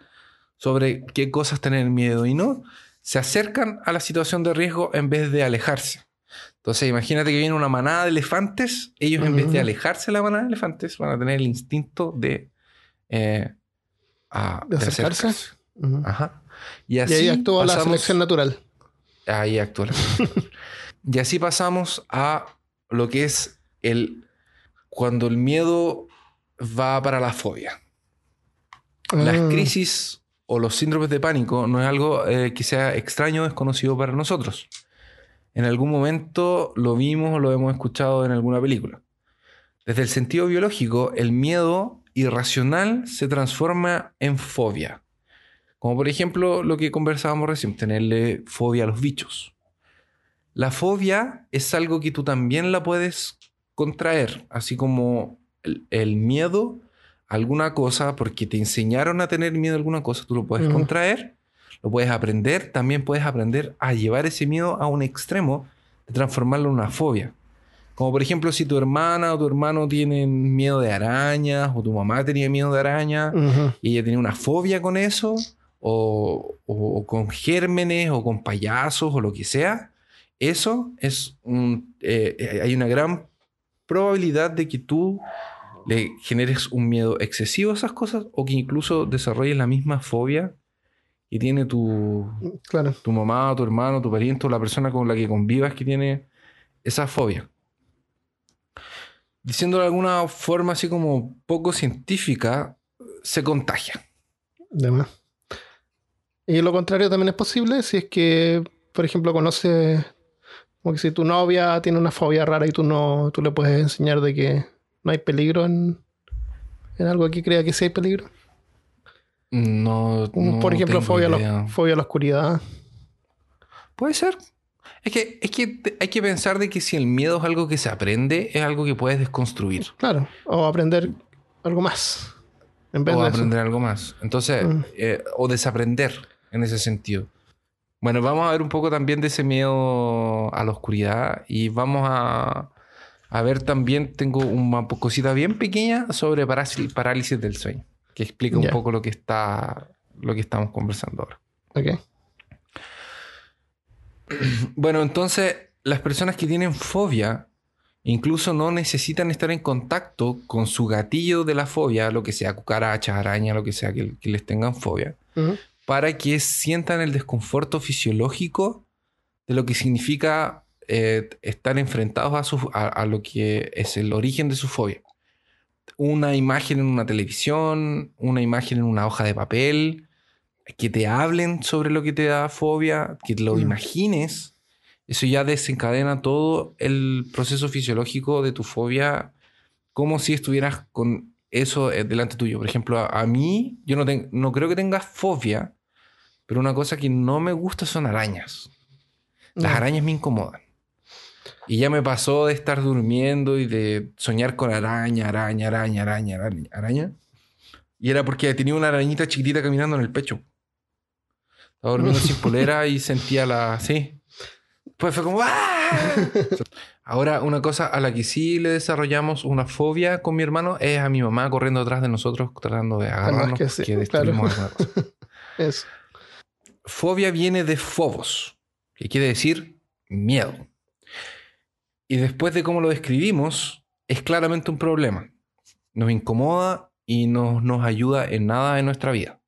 S2: sobre qué cosas tener miedo y no, se acercan a la situación de riesgo en vez de alejarse. Entonces, imagínate que viene una manada de elefantes, ellos en vez de alejarse de la manada de elefantes van a tener el instinto de, eh, a-
S1: ¿De acercarse? Ujú.
S2: Ajá. Y
S1: Y
S2: así
S1: ahí actúa la
S2: pasamos-
S1: selección natural.
S2: Ahí actúa la [laughs] Y así pasamos a lo que es el cuando el miedo va para la fobia. Las
S1: Ah,
S2: crisis o los síndromes de pánico no es algo eh, que sea extraño o desconocido para nosotros. En algún momento lo vimos o lo hemos escuchado en alguna película. Desde el sentido biológico, el miedo irracional se transforma en fobia. Como por ejemplo lo que conversábamos recién, tenerle fobia a los bichos. La fobia es algo que tú también la puedes contraer, así como el, el miedo a alguna cosa, porque te enseñaron a tener miedo a alguna cosa, tú lo puedes contraer, lo puedes aprender, también puedes aprender a llevar ese miedo a un extremo de transformarlo en una fobia. Como por ejemplo, si tu hermana o tu hermano tienen miedo de arañas, o tu mamá tenía miedo de arañas, y ella tenía una fobia con eso, o, o- o con gérmenes, o con payasos, o lo que sea, eso es un. eh, eh, hay una gran probabilidad de que tú le generes un miedo excesivo a esas cosas o que incluso desarrolles la misma fobia que tiene tu,
S1: Claro.
S2: tu mamá, tu hermano, tu pariente o la persona con la que convivas que tiene esa fobia. Diciéndolo de alguna forma así como poco científica, se contagia.
S1: De más. Y lo contrario también es posible si es que, por ejemplo, conoces, como que si tu novia tiene una fobia rara y tú no, tú le puedes enseñar de que no hay peligro en, en algo que crea que sí hay peligro.
S2: No,
S1: por ejemplo,
S2: tengo
S1: fobia a, la, fobia a la oscuridad.
S2: Puede ser. Es que, es que hay que pensar de que si el miedo es algo que se aprende, es algo que puedes desconstruir.
S1: Claro. O aprender algo más. En vez
S2: O
S1: de eso.
S2: aprender algo más. Entonces,
S1: Mm.
S2: eh, o desaprender en ese sentido. Bueno, vamos a ver un poco también de ese miedo a la oscuridad y vamos a, a ver también, tengo una cosita bien pequeña sobre parálisis, del sueño, que explica un
S1: Ya.
S2: poco lo que está, lo que estamos conversando ahora.
S1: Ok. [clears throat]
S2: Bueno, entonces las personas que tienen fobia incluso no necesitan estar en contacto con su gatillo de la fobia, lo que sea cucarachas, araña, lo que sea que, que les tengan fobia,
S1: Ujú.
S2: Para que sientan el desconforto fisiológico de lo que significa eh, estar enfrentados a, su- a- a lo que es el origen de su fobia. Una imagen en una televisión, una imagen en una hoja de papel, que te hablen sobre lo que te da fobia, que lo
S1: Mm.
S2: imagines, eso ya desencadena todo el proceso fisiológico de tu fobia, como si estuvieras con eso eh, delante tuyo. Por ejemplo, a, a mí, yo no, no creo que tenga fobia, pero una cosa que no me gusta son arañas. Las
S1: No.
S2: arañas me incomodan. Y ya me pasó de estar durmiendo y de soñar con araña, araña, araña, araña, araña, araña. Y era porque tenía una arañita chiquitita caminando en el pecho. Estaba durmiendo [laughs] sin polera y sentía la... Sí. Pues fue como... ¡ah! Ahora, una cosa a la que sí le desarrollamos una fobia con mi hermano es a mi mamá corriendo atrás de nosotros tratando de agarrarnos
S1: que sí,
S2: porque destruimos [laughs]
S1: claro.
S2: alguna cosa.
S1: Eso.
S2: Fobia viene de phobos, que quiere decir miedo. Y después de cómo lo describimos, es claramente un problema. Nos incomoda y no nos ayuda en nada en nuestra vida.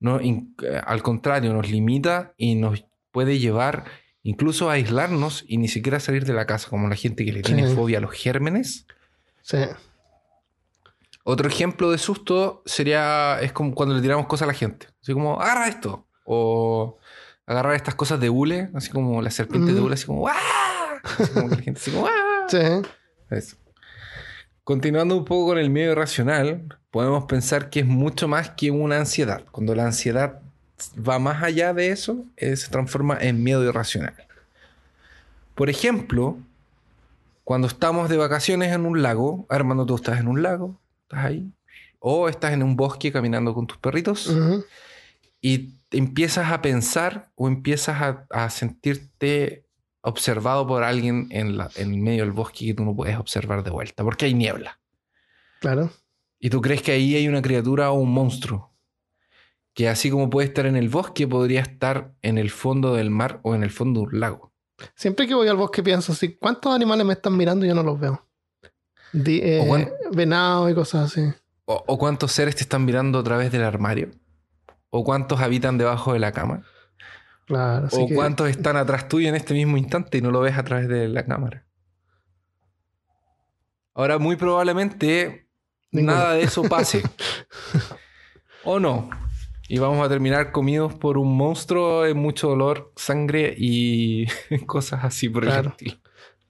S2: No, in- eh, al contrario, nos limita y nos puede llevar incluso aislarnos y ni siquiera salir de la casa, como la gente que le tiene
S1: Sí.
S2: fobia a los gérmenes.
S1: Sí.
S2: Otro ejemplo de susto sería, es como cuando le tiramos cosas a la gente. Así como, agarra esto. O agarrar estas cosas de hule, así como la serpiente de hule, así como, ¡ah! Así como que la gente así como, ¡ah!
S1: Sí.
S2: Eso. Continuando un poco con el miedo irracional, podemos pensar que es mucho más que una ansiedad. Cuando la ansiedad va más allá de eso, eh, se transforma en miedo irracional. Por ejemplo, cuando estamos de vacaciones en un lago, Armando, tú estás en un lago, estás ahí, o estás en un bosque caminando con tus perritos y empiezas a pensar o empiezas a, a sentirte observado por alguien en, la, en medio del bosque que tú no puedes observar de vuelta, porque hay niebla.
S1: Claro.
S2: Y tú crees que ahí hay una criatura o un monstruo, que así como puede estar en el bosque, podría estar en el fondo del mar o en el fondo de un lago.
S1: Siempre que voy al bosque pienso así, ¿cuántos animales me están mirando y yo no los veo? Di- eh,
S2: O cuán-
S1: Venado y cosas así.
S2: O, o cuántos seres te están mirando a través del armario. O cuántos habitan debajo de la cama.
S1: Claro. así
S2: o
S1: que-
S2: cuántos están atrás tuyo en este mismo instante y no lo ves a través de la cámara. Ahora, muy probablemente
S1: Ninguno.
S2: nada de eso pase. [laughs] o no. Y vamos a terminar comidos por un monstruo en mucho dolor, sangre y [laughs] cosas así por el
S1: Claro.
S2: estilo.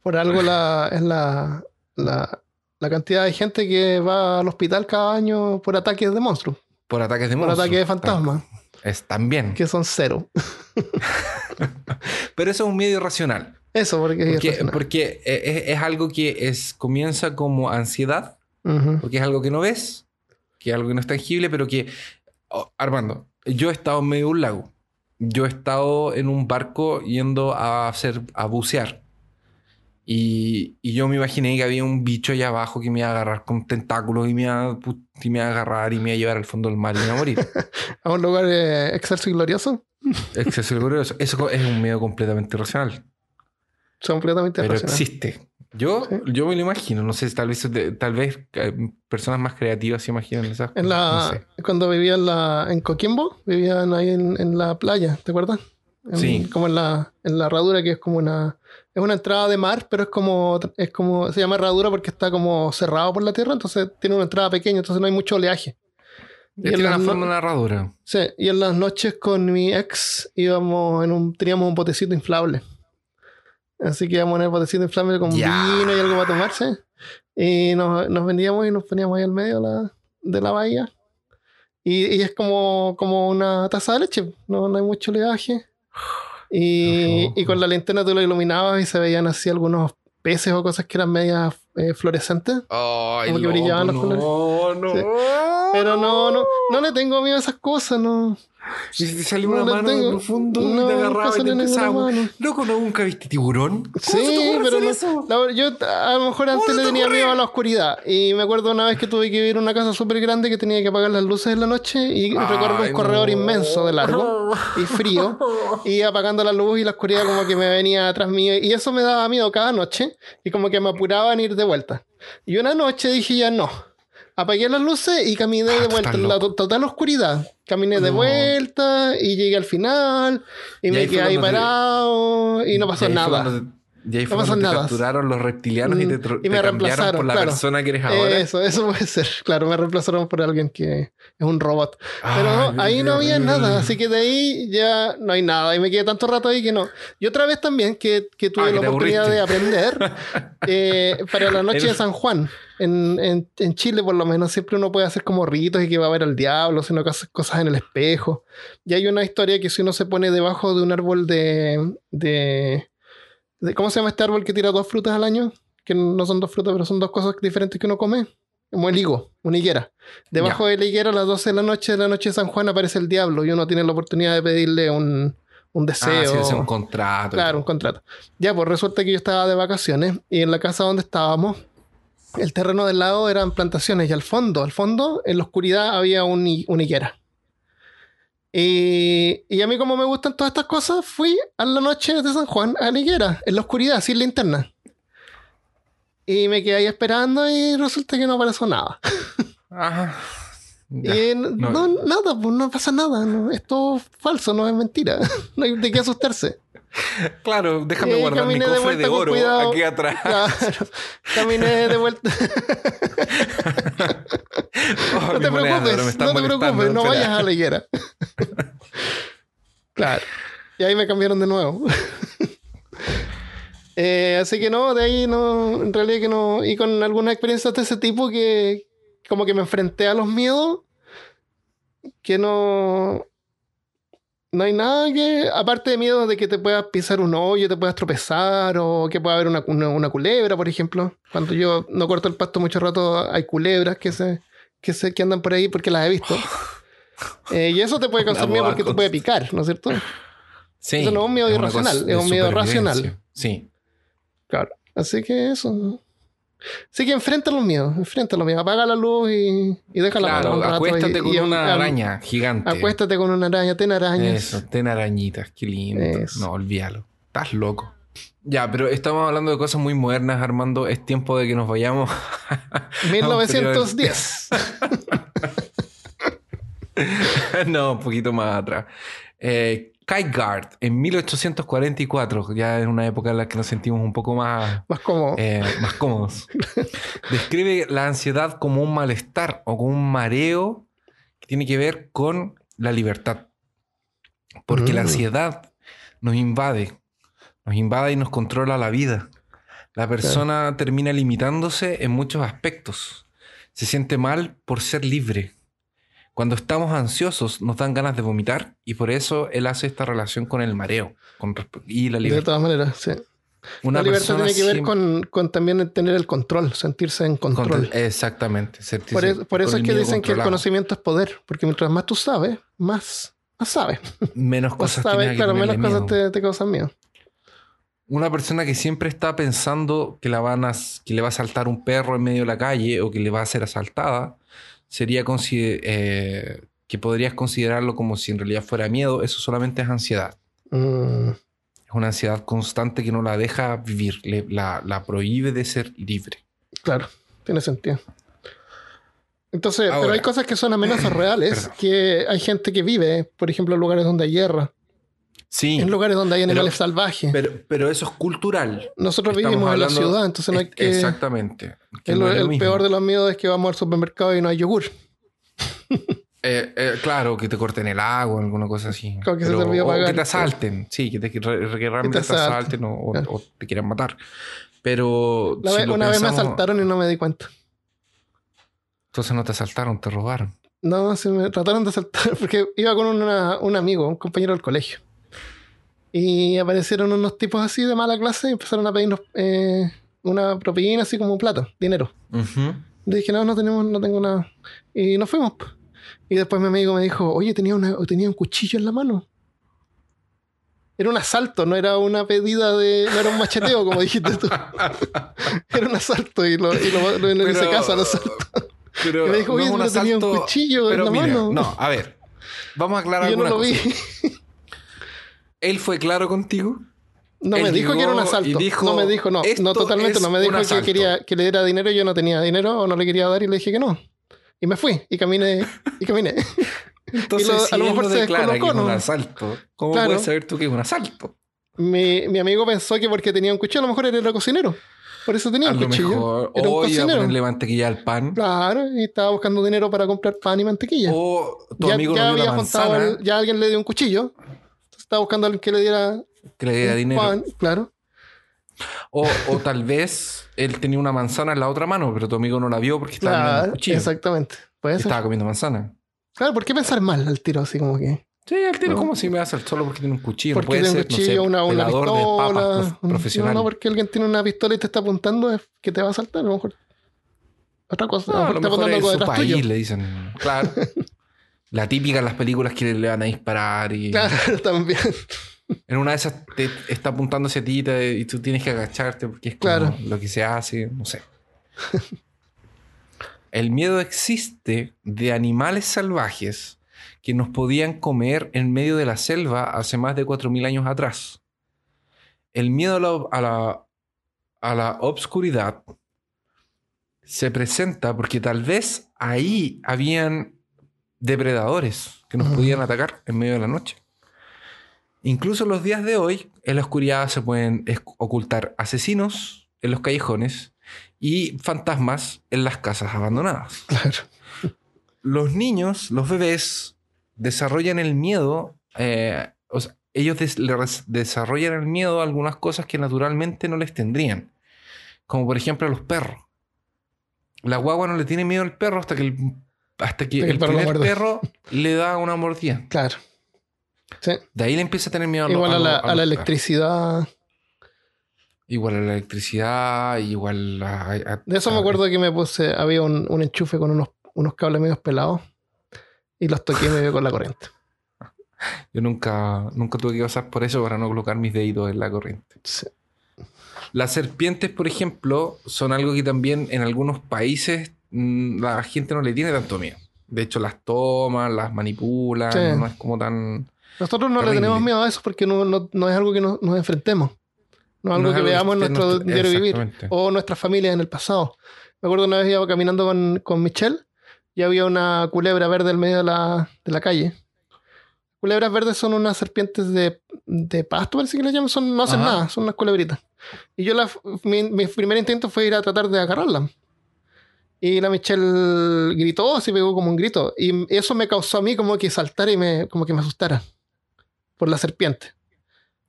S1: Por algo la, es la, la, la cantidad de gente que va al hospital cada año por ataques de monstruos,
S2: Por ataques de
S1: por
S2: monstruos.
S1: ataques de fantasmas,
S2: Es también.
S1: que son cero. [laughs]
S2: Pero eso es un miedo irracional.
S1: Eso, porque es
S2: Porque,
S1: irracional.
S2: porque es, es algo que es, comienza como ansiedad,
S1: Ujú.
S2: porque es algo que no ves, que es algo que no es tangible, pero que, oh, Armando, yo he estado en medio de un lago, yo he estado en un barco yendo a hacer, a bucear. Y, y yo me imaginé que había un bicho allá abajo que me iba a agarrar con tentáculos y me iba, y me iba a agarrar y me iba a llevar al fondo del mar y me iba a morir. [laughs]
S1: A un lugar eh, excelso y glorioso.
S2: Exceso de glorioso. Eso es un miedo completamente irracional.
S1: Completamente
S2: Pero existe. Yo,
S1: Sí.
S2: yo me lo imagino. No sé, tal vez, tal vez eh, personas más creativas se imaginan esas
S1: En la,
S2: no sé.
S1: Cuando vivía en, la, en Coquimbo, vivían ahí en, en la playa, ¿te acuerdas? En-
S2: Sí.
S1: Como en la, en la herradura, que es como una. Es una entrada de mar, pero es como, es como. Se llama herradura porque está como cerrado por la tierra, entonces tiene una entrada pequeña, entonces no hay mucho oleaje. En
S2: tiene una
S1: no-
S2: forma de narradora.
S1: Sí, y en las noches con mi ex íbamos en un, teníamos un botecito inflable. Así que íbamos en el botecito inflable con vino y algo para tomarse. Y nos, nos vendíamos y nos poníamos ahí al medio de la, de la bahía. Y, y es como, como una taza de leche, no, no hay mucho oleaje. Y, y con la linterna tú lo iluminabas y se veían así algunos peces o cosas que eran medias eh, fluorescentes.
S2: Ay,
S1: Como que brillaban los
S2: no, no.
S1: Sí. Pero no, no, no le tengo miedo a esas cosas, no.
S2: Y si te salió
S1: No
S2: una mano de
S1: tengo-
S2: profundo y
S1: no,
S2: te
S1: nunca
S2: agarraba y te empezaba. Loco, ¿no nunca viste tiburón? ¿Cómo se te
S1: Sí, pero no-
S2: eso?
S1: la- yo a lo mejor antes le
S2: te
S1: tenía miedo a la oscuridad. Y me acuerdo una vez que tuve que vivir en una casa súper grande que tenía que apagar las luces en la noche y
S2: Ay,
S1: un corredor
S2: no.
S1: inmenso de largo y [laughs] frío. Y apagando la luz y la oscuridad como que me venía atrás mío. Y eso me daba miedo cada noche y como que me apuraba en ir de vuelta. Y una noche dije ya no. Apagué las luces y caminé
S2: Ah,
S1: de vuelta en la to- total oscuridad. Caminé de
S2: No.
S1: vuelta y llegué al final y,
S2: Y
S1: me quedé ahí
S2: cuando te-
S1: parado y no pasó
S2: Y
S1: nada.
S2: Y ahí fue
S1: No pasó
S2: cuando te capturaron los reptilianos y te,
S1: Y me reemplazaron,
S2: por la
S1: claro.
S2: persona que eres ahora.
S1: Eso, eso puede ser. [laughs] Claro, me reemplazaron por alguien que es un robot. Pero
S2: Ay,
S1: no, ahí no había nada, así que de ahí ya no hay nada. Y me quedé tanto rato ahí que no. Y otra vez también que, que tuve
S2: Ah, que
S1: la
S2: te
S1: oportunidad de
S2: aburriste.
S1: aprender [laughs] eh, para la noche de San Juan. En, en, en Chile, por lo menos, siempre uno puede hacer como ritos y que va a ver al diablo, sino que hace cosas en el espejo. Y hay una historia que si uno se pone debajo de un árbol de, de, de- ¿Cómo se llama este árbol que tira dos frutas al año? Que no son dos frutas, pero son dos cosas diferentes que uno come. Como el higo, una higuera. Debajo de la higuera, a las 12 de la noche de la noche de San Juan, aparece el diablo y uno tiene la oportunidad de pedirle un, un deseo.
S2: Ah, sí, es un contrato.
S1: Claro, un contrato. Ya, pues resulta que yo estaba de vacaciones y en la casa donde estábamos, el terreno del lado eran plantaciones y al fondo, al fondo, en la oscuridad había un, una higuera. Y, y a mí como me gustan todas estas cosas, fui a la noche de San Juan a la higuera, en la oscuridad, sin linterna. Y me quedé ahí esperando y resulta que no apareció nada.
S2: Ajá. [laughs] Ya.
S1: Y n-
S2: no.
S1: no, nada, pues no pasa nada. no, es todo falso, no es mentira. [laughs] no hay de qué asustarse.
S2: Claro, déjame guardar mi
S1: de
S2: cofre de oro
S1: cuidado.
S2: aquí atrás.
S1: Claro. Caminé de vuelta. [laughs]
S2: Oh,
S1: no te preocupes, no te preocupes, no vayas a la higuera. [laughs] claro. Y ahí me cambiaron de nuevo. [laughs] Eh, así que no, de ahí no, en realidad que no. Y con algunas experiencias de ese tipo que como que me enfrenté a los miedos, que no. No hay nada que, aparte de miedo de que te puedas pisar un hoyo, te puedas tropezar o que pueda haber una, una, una culebra, por ejemplo. Cuando yo no corto el pasto mucho rato, hay culebras que se, que se que andan por ahí porque las he visto. [laughs] Eh, y eso te puede causar miedo porque te puede picar, ¿no es cierto?
S2: Sí,
S1: Eso no es un miedo irracional, es un miedo racional.
S2: Sí.
S1: Claro. Así que eso. Así que enfrenta los miedos, enfrenta los miedos. Apaga la luz y, y
S2: Claro,
S1: apagar un rato
S2: acuéstate
S1: y-
S2: con
S1: y-
S2: una araña gigante.
S1: Acuéstate con una araña, ten arañas.
S2: Eso, ten arañitas, qué lindo.
S1: Eso.
S2: No, olvídalo. Estás loco. Ya, pero estamos hablando de cosas muy modernas, Armando. Es tiempo de que nos vayamos. [laughs] a un periodo de-
S1: 1910. [laughs]
S2: no, un poquito más atrás. Eh, Kierkegaard, en 1844, ya en una época en la que nos sentimos un poco más,
S1: Más como.
S2: eh, más cómodos, [laughs] describe la ansiedad como un malestar o como un mareo que tiene que ver con la libertad. Porque la
S1: Mm.
S2: ansiedad nos invade, nos invade y nos controla la vida. La persona termina limitándose en muchos aspectos. Se siente mal por ser libre. Cuando estamos ansiosos nos dan ganas de vomitar y por eso él hace esta relación con el mareo con y la
S1: de
S2: libertad.
S1: todas maneras, sí.
S2: Una
S1: la libertad tiene que ver
S2: siempre-
S1: con, con también tener el control, sentirse en control.
S2: Contra- Exactamente. sentirse
S1: Por, es- por eso es que dicen que el
S2: controlado.
S1: conocimiento es poder, porque mientras más tú sabes, más, más sabes. [laughs]
S2: Menos cosas
S1: sabes,
S2: que
S1: claro, menos cosas te, te causan miedo.
S2: Una persona que siempre está pensando que, la van a, que le va a saltar un perro en medio de la calle o que le va a ser asaltada, sería consider- eh, que podrías considerarlo como si en realidad fuera miedo. Eso solamente es ansiedad.
S1: Mm,
S2: Es una ansiedad constante que no la deja vivir, le- la, la prohíbe de ser libre.
S1: Claro, tiene sentido. Entonces, pero hay cosas que son amenazas reales, [clears throat] que hay gente que vive, por ejemplo, en lugares donde hay guerra,
S2: Sí,
S1: en lugares donde hay
S2: Pero-
S1: animales salvajes.
S2: pero, pero eso es cultural.
S1: Nosotros
S2: Estamos
S1: vivimos en la ciudad, entonces no hay que...
S2: Exactamente. Que
S1: El,
S2: no es lo
S1: el
S2: mismo.
S1: peor de los miedos es que vamos al supermercado y no hay yogur.
S2: Eh, eh, claro, que te corten el agua, alguna cosa así.
S1: Claro, que se te
S2: o
S1: pagar.
S2: que te asalten. Sí, que, te, que que te,
S1: asalten.
S2: asalten o, o-
S1: Claro.
S2: o te quieran matar. Pero.
S1: La
S2: si
S1: vez- una vez me asaltaron y no me di cuenta.
S2: Entonces no te asaltaron, te robaron.
S1: No, se me trataron de asaltar [laughs] porque iba con una- un amigo, un compañero del colegio. Y aparecieron unos tipos así de mala clase y empezaron a pedirnos eh, una propina, así como un plato, dinero. Dije, no, no tenemos, no tengo nada. Y nos fuimos. Y después mi amigo me dijo, oye, tenía, una, tenía un cuchillo en la mano. Era un asalto, no era una pedida de. No era un macheteo, como dijiste tú. [laughs] Era un asalto y lo, y lo, lo- hice caso al asalto.
S2: Pero
S1: Y me dijo,
S2: no
S1: oye, pero tenía un cuchillo en la
S2: mira,
S1: mano.
S2: No, a ver. Vamos a aclarar
S1: Y yo no lo vi. [laughs]
S2: Él fue claro contigo.
S1: No
S2: Él
S1: me dijo que era un asalto.
S2: dijo,
S1: no me dijo, no,
S2: "Esto
S1: no totalmente, no me dijo que
S2: asalto".
S1: quería que le diera dinero y yo no tenía dinero o no le quería dar y le dije que no. Y me fui y caminé y caminé.
S2: Entonces, [laughs]
S1: Y lo-
S2: si
S1: a lo
S2: él
S1: mejor
S2: no
S1: se
S2: declara que es un
S1: ¿no?
S2: asalto, ¿cómo
S1: Claro.
S2: puedes saber tú que es un asalto?
S1: mi, mi amigo pensó que porque tenía un cuchillo, a lo mejor era cocinero. Por eso tenía
S2: A
S1: un
S2: lo
S1: cuchillo.
S2: mejor,
S1: era un
S2: o iba a
S1: cocinero.
S2: ponerle mantequilla al pan,
S1: Claro, y estaba buscando dinero para comprar pan y mantequilla.
S2: o tu
S1: ya
S2: amigo
S1: ya
S2: dio
S1: había juntado
S2: manzana
S1: el- ya alguien le dio un cuchillo. Estaba buscando a alguien que le diera
S2: que le diera
S1: un
S2: dinero.
S1: pan, claro.
S2: O, o tal vez él tenía una manzana en la otra mano, pero tu amigo no la vio porque estaba
S1: Claro,
S2: el cuchillo.
S1: exactamente. Puede ser.
S2: estaba comiendo manzana.
S1: Claro, ¿por qué pensar mal al tiro así como que?
S2: Sí, él tiene
S1: No.
S2: como si me hace solo porque tiene un cuchillo. No
S1: Porque
S2: puede
S1: tiene un
S2: ser, no
S1: cuchillo,
S2: sé,
S1: una, una
S2: pelador de
S1: pistola.
S2: papas prof-
S1: un-
S2: profesional.
S1: No, no, porque alguien tiene una pistola y te está apuntando es que te va a saltar, a lo mejor. Otra cosa,
S2: No,
S1: a
S2: a
S1: lo mejor te
S2: en
S1: apuntando algo detrás
S2: país
S1: tuyo.
S2: le dicen. Claro. [laughs] La típica en las películas que le van a disparar y
S1: Claro, [laughs] también.
S2: en una de esas te está apuntando hacia ti y tú tienes que agacharte porque es como
S1: Claro.
S2: lo que se hace, no sé. [laughs] El miedo existe de animales salvajes que nos podían comer en medio de la selva hace más de 4.000 años atrás. El miedo a la, a la, a la obscuridad se presenta porque tal vez ahí habían depredadores que nos podían atacar en medio de la noche. Incluso en los días de hoy, en la oscuridad se pueden ocultar asesinos en los callejones y fantasmas en las casas abandonadas. [laughs]
S1: Claro.
S2: Los niños, los bebés, desarrollan el miedo, eh, o sea, ellos des- desarrollan el miedo a algunas cosas que naturalmente no les tendrían. Como por ejemplo a los perros. La guagua no le tiene miedo al perro hasta que el, hasta que
S1: Hasta que el
S2: primer
S1: muerde.
S2: perro le da una mordida.
S1: Claro. Sí.
S2: De ahí le empieza a tener miedo a lo-
S1: Igual a la,
S2: a
S1: a la electricidad.
S2: Igual a la electricidad, igual a... a-
S1: De eso me acuerdo que me puse, había un, un enchufe con unos, unos cables medios pelados y los toqué y me dio con la corriente. [laughs]
S2: Yo nunca, nunca tuve que pasar por eso para no colocar mis deditos en la corriente.
S1: Sí.
S2: Las serpientes, por ejemplo, son algo que también en algunos países la gente no le tiene tanto miedo. De hecho, las toman, las manipulan,
S1: Sí.
S2: no es como tan...
S1: Nosotros no
S2: Terrible.
S1: le tenemos miedo a eso porque no, no, no es algo que nos, nos enfrentemos. No es algo
S2: no
S1: que veamos en nuestro diario vivir o nuestras familias en el pasado. Me acuerdo una vez iba caminando con, con Michelle y había una culebra verde en medio de la, de la calle. Culebras verdes son unas serpientes de, de pasto, parece que le llaman. Son, no hacen
S2: Ajá.
S1: nada, son unas culebritas. Y yo, la, mi, mi primer intento fue ir a tratar de agarrarla. Y la Michelle gritó, se pegó como un grito. Y eso me causó a mí como que saltar y me, como que me asustara por la serpiente.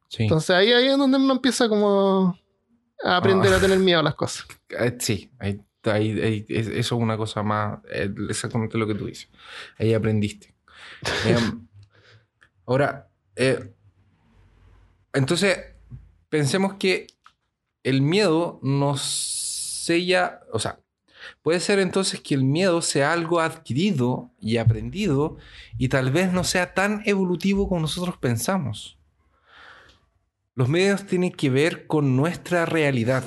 S2: Sí.
S1: Entonces ahí, ahí es donde uno empieza como a aprender
S2: Ah.
S1: a tener miedo a las cosas.
S2: Eh, sí, ahí- ahí- ahí- es- eso es una cosa más, eh, exactamente lo que tú dices. Ahí aprendiste. [laughs] Em, ahora, eh, entonces, pensemos que el miedo nos sella, o sea, puede ser entonces que el miedo sea algo adquirido y aprendido y tal vez no sea tan evolutivo como nosotros pensamos. Los miedos tienen que ver con nuestra realidad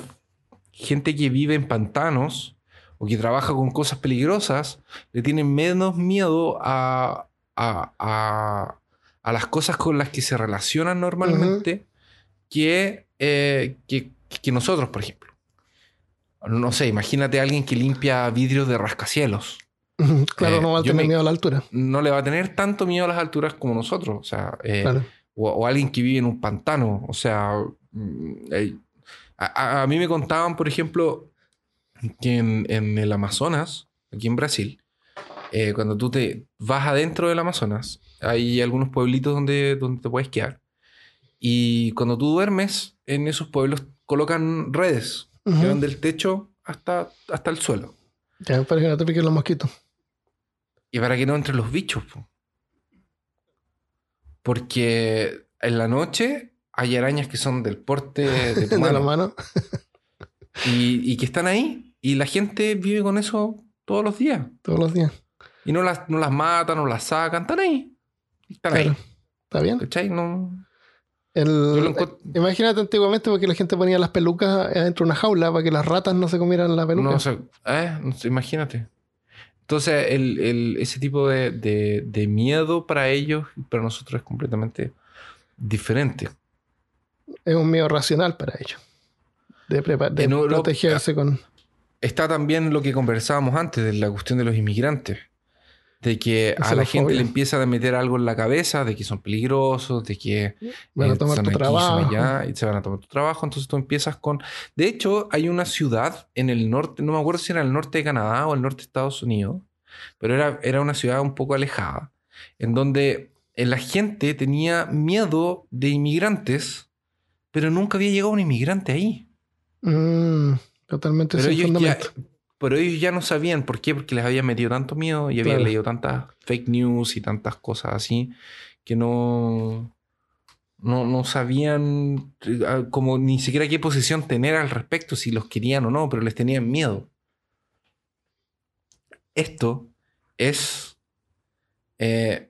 S2: gente que vive en pantanos o que trabaja con cosas peligrosas le tienen menos miedo a, a, a- a las cosas con las que se relacionan normalmente que, eh, que, que nosotros, por ejemplo. No sé, imagínate a alguien que limpia vidrios de rascacielos.
S1: Claro,
S2: Eh,
S1: no va a tener
S2: me-
S1: miedo a la altura.
S2: No le va a tener tanto miedo a las alturas como nosotros. O sea, eh,
S1: Claro.
S2: o, o alguien que vive en un pantano. O sea, mm, eh, a, a- a mí me contaban, por ejemplo, que en, en el Amazonas, aquí en Brasil, eh, cuando tú te vas adentro del Amazonas, hay algunos pueblitos donde, donde te puedes quedar. Y cuando tú duermes, en esos pueblos colocan redes que
S1: Ujú.
S2: van del techo hasta, hasta el suelo.
S1: Ya, para que no te piquen los mosquitos.
S2: Y para que no entren los bichos. po. Porque en la noche hay arañas que son del porte de [laughs] tu
S1: De la
S2: mano
S1: mano.
S2: y, y que están ahí. Y la gente vive con eso todos los días.
S1: Todos los días.
S2: Y no las, no las matan, no las sacan. Están ahí. Están
S1: Claro.
S2: ahí.
S1: ¿Está bien?
S2: ¿Cachai? No,
S1: El- Imagínate antiguamente porque la gente ponía las pelucas adentro de una jaula para que las ratas no se comieran la peluca.
S2: no eh, imagínate. Entonces, el, el- ese tipo de, de- de miedo para ellos y para nosotros es completamente diferente.
S1: Es un miedo racional para ellos. De, de
S2: Europa-
S1: protegerse con...
S2: Está también lo que conversábamos antes de la cuestión de los inmigrantes. De que a la gente le empiezan a meter algo en la cabeza, de que son peligrosos, de que
S1: Van a
S2: eh,
S1: tomar tu
S2: aquí,
S1: trabajo.
S2: allá, y se van a tomar tu trabajo. Entonces tú empiezas con... De hecho, hay una ciudad en el norte, no me acuerdo si era el norte de Canadá o el norte de Estados Unidos, pero era, era una ciudad un poco alejada, en donde la gente tenía miedo de inmigrantes, pero nunca había llegado un inmigrante ahí.
S1: Mm, totalmente
S2: Pero
S1: sin
S2: ya. Pero ellos ya no sabían por qué, porque les había metido tanto miedo y habían
S1: Claro.
S2: leído tantas fake news y tantas cosas así que no, no, no sabían eh, como ni siquiera qué posición tener al respecto, si los querían o no, pero les tenían miedo. Esto es eh,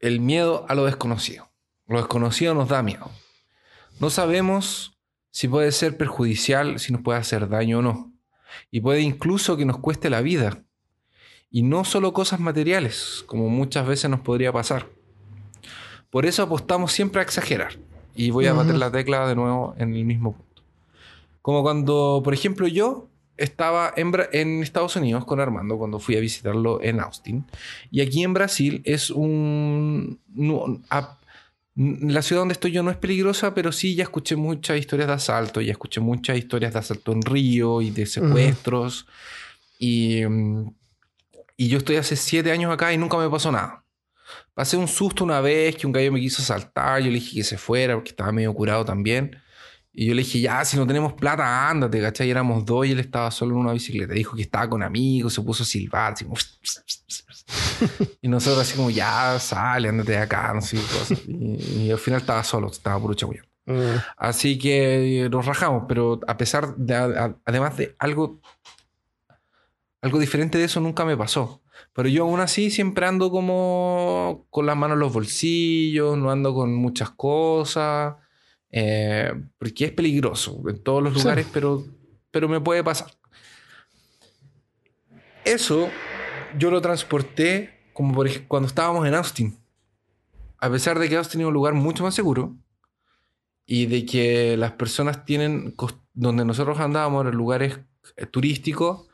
S2: el miedo a lo desconocido. Lo desconocido nos da miedo. No sabemos si puede ser perjudicial, si nos puede hacer daño o no. Y puede incluso que nos cueste la vida. Y no solo cosas materiales, como muchas veces nos podría pasar. Por eso apostamos siempre a exagerar. Y voy a bater la tecla de nuevo en el mismo punto. Como cuando, por ejemplo, yo estaba en, en Estados Unidos con Armando cuando fui a visitarlo en Austin. Y aquí en Brasil es un... no, a- la ciudad donde estoy yo no es peligrosa, pero sí ya escuché muchas historias de asalto, ya escuché muchas historias de asalto en Río y de secuestros. Y, mm, y yo estoy hace siete años acá y nunca me pasó nada. Pasé un susto una vez que un gallo me quiso asaltar, yo le dije que se fuera porque estaba medio curado también. Y yo le dije, ya, si no tenemos plata, ándate, ¿cachai? Y éramos dos y él estaba solo en una bicicleta. Dijo que estaba con amigos, se puso a silbar, así como... [laughs] y nosotros así como, ya, sale, ándate de acá, no sé cosas. Y, y al final estaba solo, estaba puro chabullón.
S1: Mm,
S2: Así que nos rajamos, pero a pesar de, a- además de algo, algo diferente de eso nunca me pasó. Pero yo aún así siempre ando como con las manos en los bolsillos, no ando con muchas cosas, eh, porque es peligroso en todos los
S1: Sí.
S2: lugares, pero, pero me puede pasar. Eso yo lo transporté como por ejemplo cuando estábamos en Austin. A pesar de que Austin es un lugar mucho más seguro, y de que las personas tienen, donde nosotros andábamos en lugares eh, turísticos,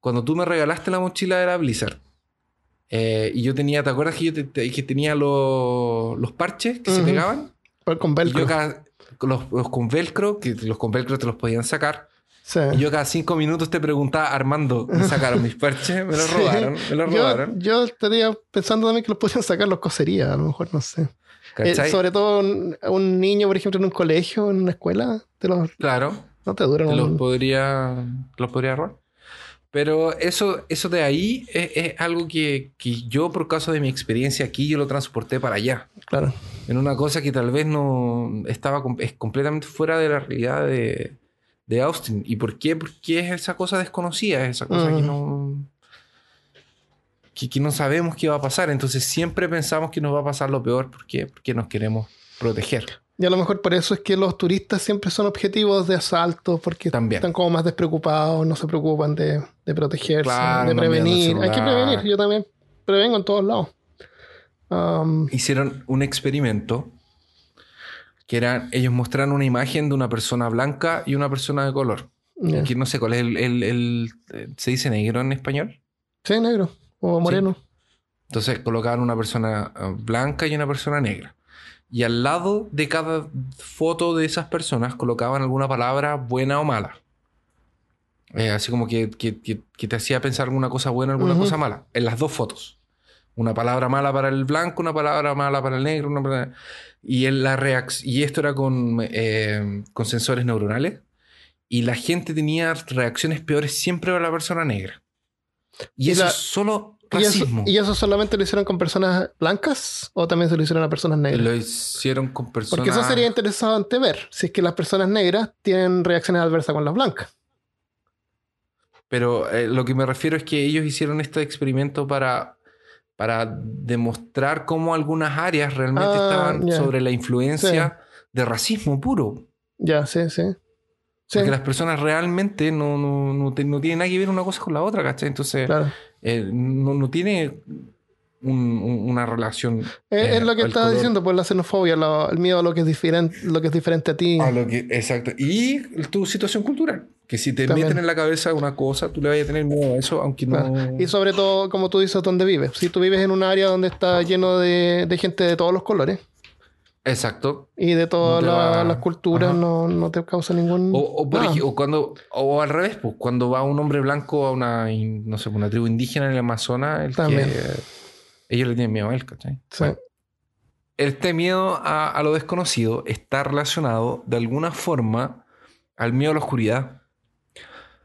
S2: cuando tú me regalaste la mochila era Blizzard. Eh, y yo tenía, ¿te acuerdas que yo te- te- que tenía los, los parches que se
S1: Ujú.
S2: pegaban?
S1: pero con velcro.
S2: cada, los, los con velcro, que los con velcro te los podían sacar.
S1: Sí.
S2: Y yo cada cinco minutos te preguntaba, Armando, ¿me [laughs] sacaron mis parches? ¿Me los
S1: Sí.
S2: robaron? ¿Me los robaron?
S1: yo estaría pensando también que los podrían sacar los coserías, a lo mejor, no sé. Eh, sobre todo un, un niño, por ejemplo, en un colegio, en una escuela, te los,
S2: Claro.
S1: no te duran
S2: los
S1: un-
S2: podría, los podría robar. Pero eso, eso de ahí es, es algo que, que yo, por causa de mi experiencia aquí, yo lo transporté para allá.
S1: Claro.
S2: En una cosa que tal vez no estaba es completamente fuera de la realidad de, de Austin. ¿Y por qué? Porque es esa cosa desconocida, es esa cosa que no. Que, que no sabemos qué va a pasar. Entonces siempre pensamos que nos va a pasar lo peor. ¿Por qué? Porque nos queremos proteger.
S1: Y a lo mejor por eso es que los turistas siempre son objetivos de asalto, porque
S2: También.
S1: están como más despreocupados, no se preocupan de, de protegerse,
S2: Claro,
S1: de prevenir. Hay que prevenir, yo también prevengo en todos lados. Um,
S2: hicieron un experimento que eran, ellos mostraron una imagen de una persona blanca y una persona de color.
S1: Ya.
S2: Que no sé cuál es el, el- el- eh, ¿Se dice negro en español?
S1: Sí, negro. O moreno.
S2: Entonces colocaban una persona eh, blanca y una persona negra. Y al lado de cada foto de esas personas colocaban alguna palabra buena o mala. Eh, así como que, que- que- que te hacía pensar alguna cosa buena o alguna cosa mala. En las dos fotos. Una palabra mala para el blanco, una palabra mala para el negro. Una palabra- Y, en la y esto era con, eh, con sensores neuronales. Y la gente tenía reacciones peores siempre para la persona negra. Y,
S1: Y
S2: eso
S1: la-
S2: es solo
S1: ¿Y eso,
S2: racismo.
S1: ¿Y eso solamente lo hicieron con personas blancas o también se lo hicieron a personas negras?
S2: Lo hicieron con personas.
S1: Porque eso sería interesante ver, si es que las personas negras tienen reacciones adversas con las blancas.
S2: Pero eh, lo que me refiero es que ellos hicieron este experimento para, para demostrar cómo algunas áreas realmente
S1: Ah,
S2: estaban sobre la influencia de racismo puro.
S1: Ya, sí, sí. Sí,
S2: Porque las personas realmente no, no, no, tienen nada que ver una cosa con la otra, ¿cachai? Entonces,
S1: claro.
S2: eh, no, no tiene un- un- una relación.
S1: Es,
S2: eh,
S1: es lo que estaba
S2: color
S1: diciendo, pues la xenofobia, lo- el miedo a lo que es diferente, lo que es diferente a ti.
S2: a lo que, exacto. Y tu situación cultural. Que si te
S1: También.
S2: meten en la cabeza una cosa, tú le vayas a tener miedo a eso, aunque no.
S1: Claro. Y sobre todo, como tú dices, dónde vives. Si tú vives en un área donde está lleno de, de gente de todos los colores
S2: Exacto.
S1: y de todas
S2: No
S1: la- las culturas, no, no te causa ningún.
S2: O, o por
S1: nada.
S2: ej- o cuando, o al revés, pues, cuando va un hombre blanco a una, no sé, una tribu indígena en el Amazonas, el
S1: También.
S2: que ellos le tienen miedo a él, ¿cachai?
S1: Sí.
S2: Bueno, este miedo a, a lo desconocido está relacionado de alguna forma al miedo a la oscuridad.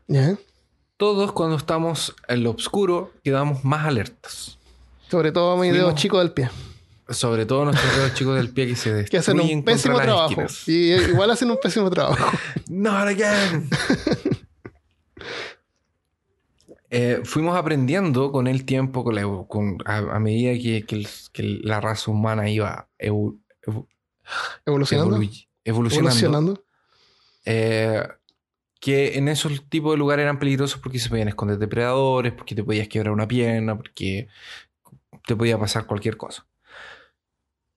S1: Ya.
S2: Todos cuando estamos en lo oscuro quedamos más alertas.
S1: Sobre todo mi dedo
S2: Fuimos-
S1: chico del pie.
S2: Sobre todo nuestros dedos chicos del pie que se destruyen [laughs]
S1: Que hacen un pésimo trabajo.
S2: esquinas.
S1: Y igual hacen un pésimo trabajo. [laughs]
S2: Not again. [laughs] Eh, fuimos aprendiendo con el tiempo, con la evo- con- a, a medida que, que el- que la raza humana iba evo- evo-
S1: Evolucionando.
S2: evolu- evolucionando,
S1: Evolucionando.
S2: eh, que en esos tipos de lugares eran peligrosos porque se podían esconder depredadores, porque te podías quebrar una pierna, porque te podía pasar cualquier cosa.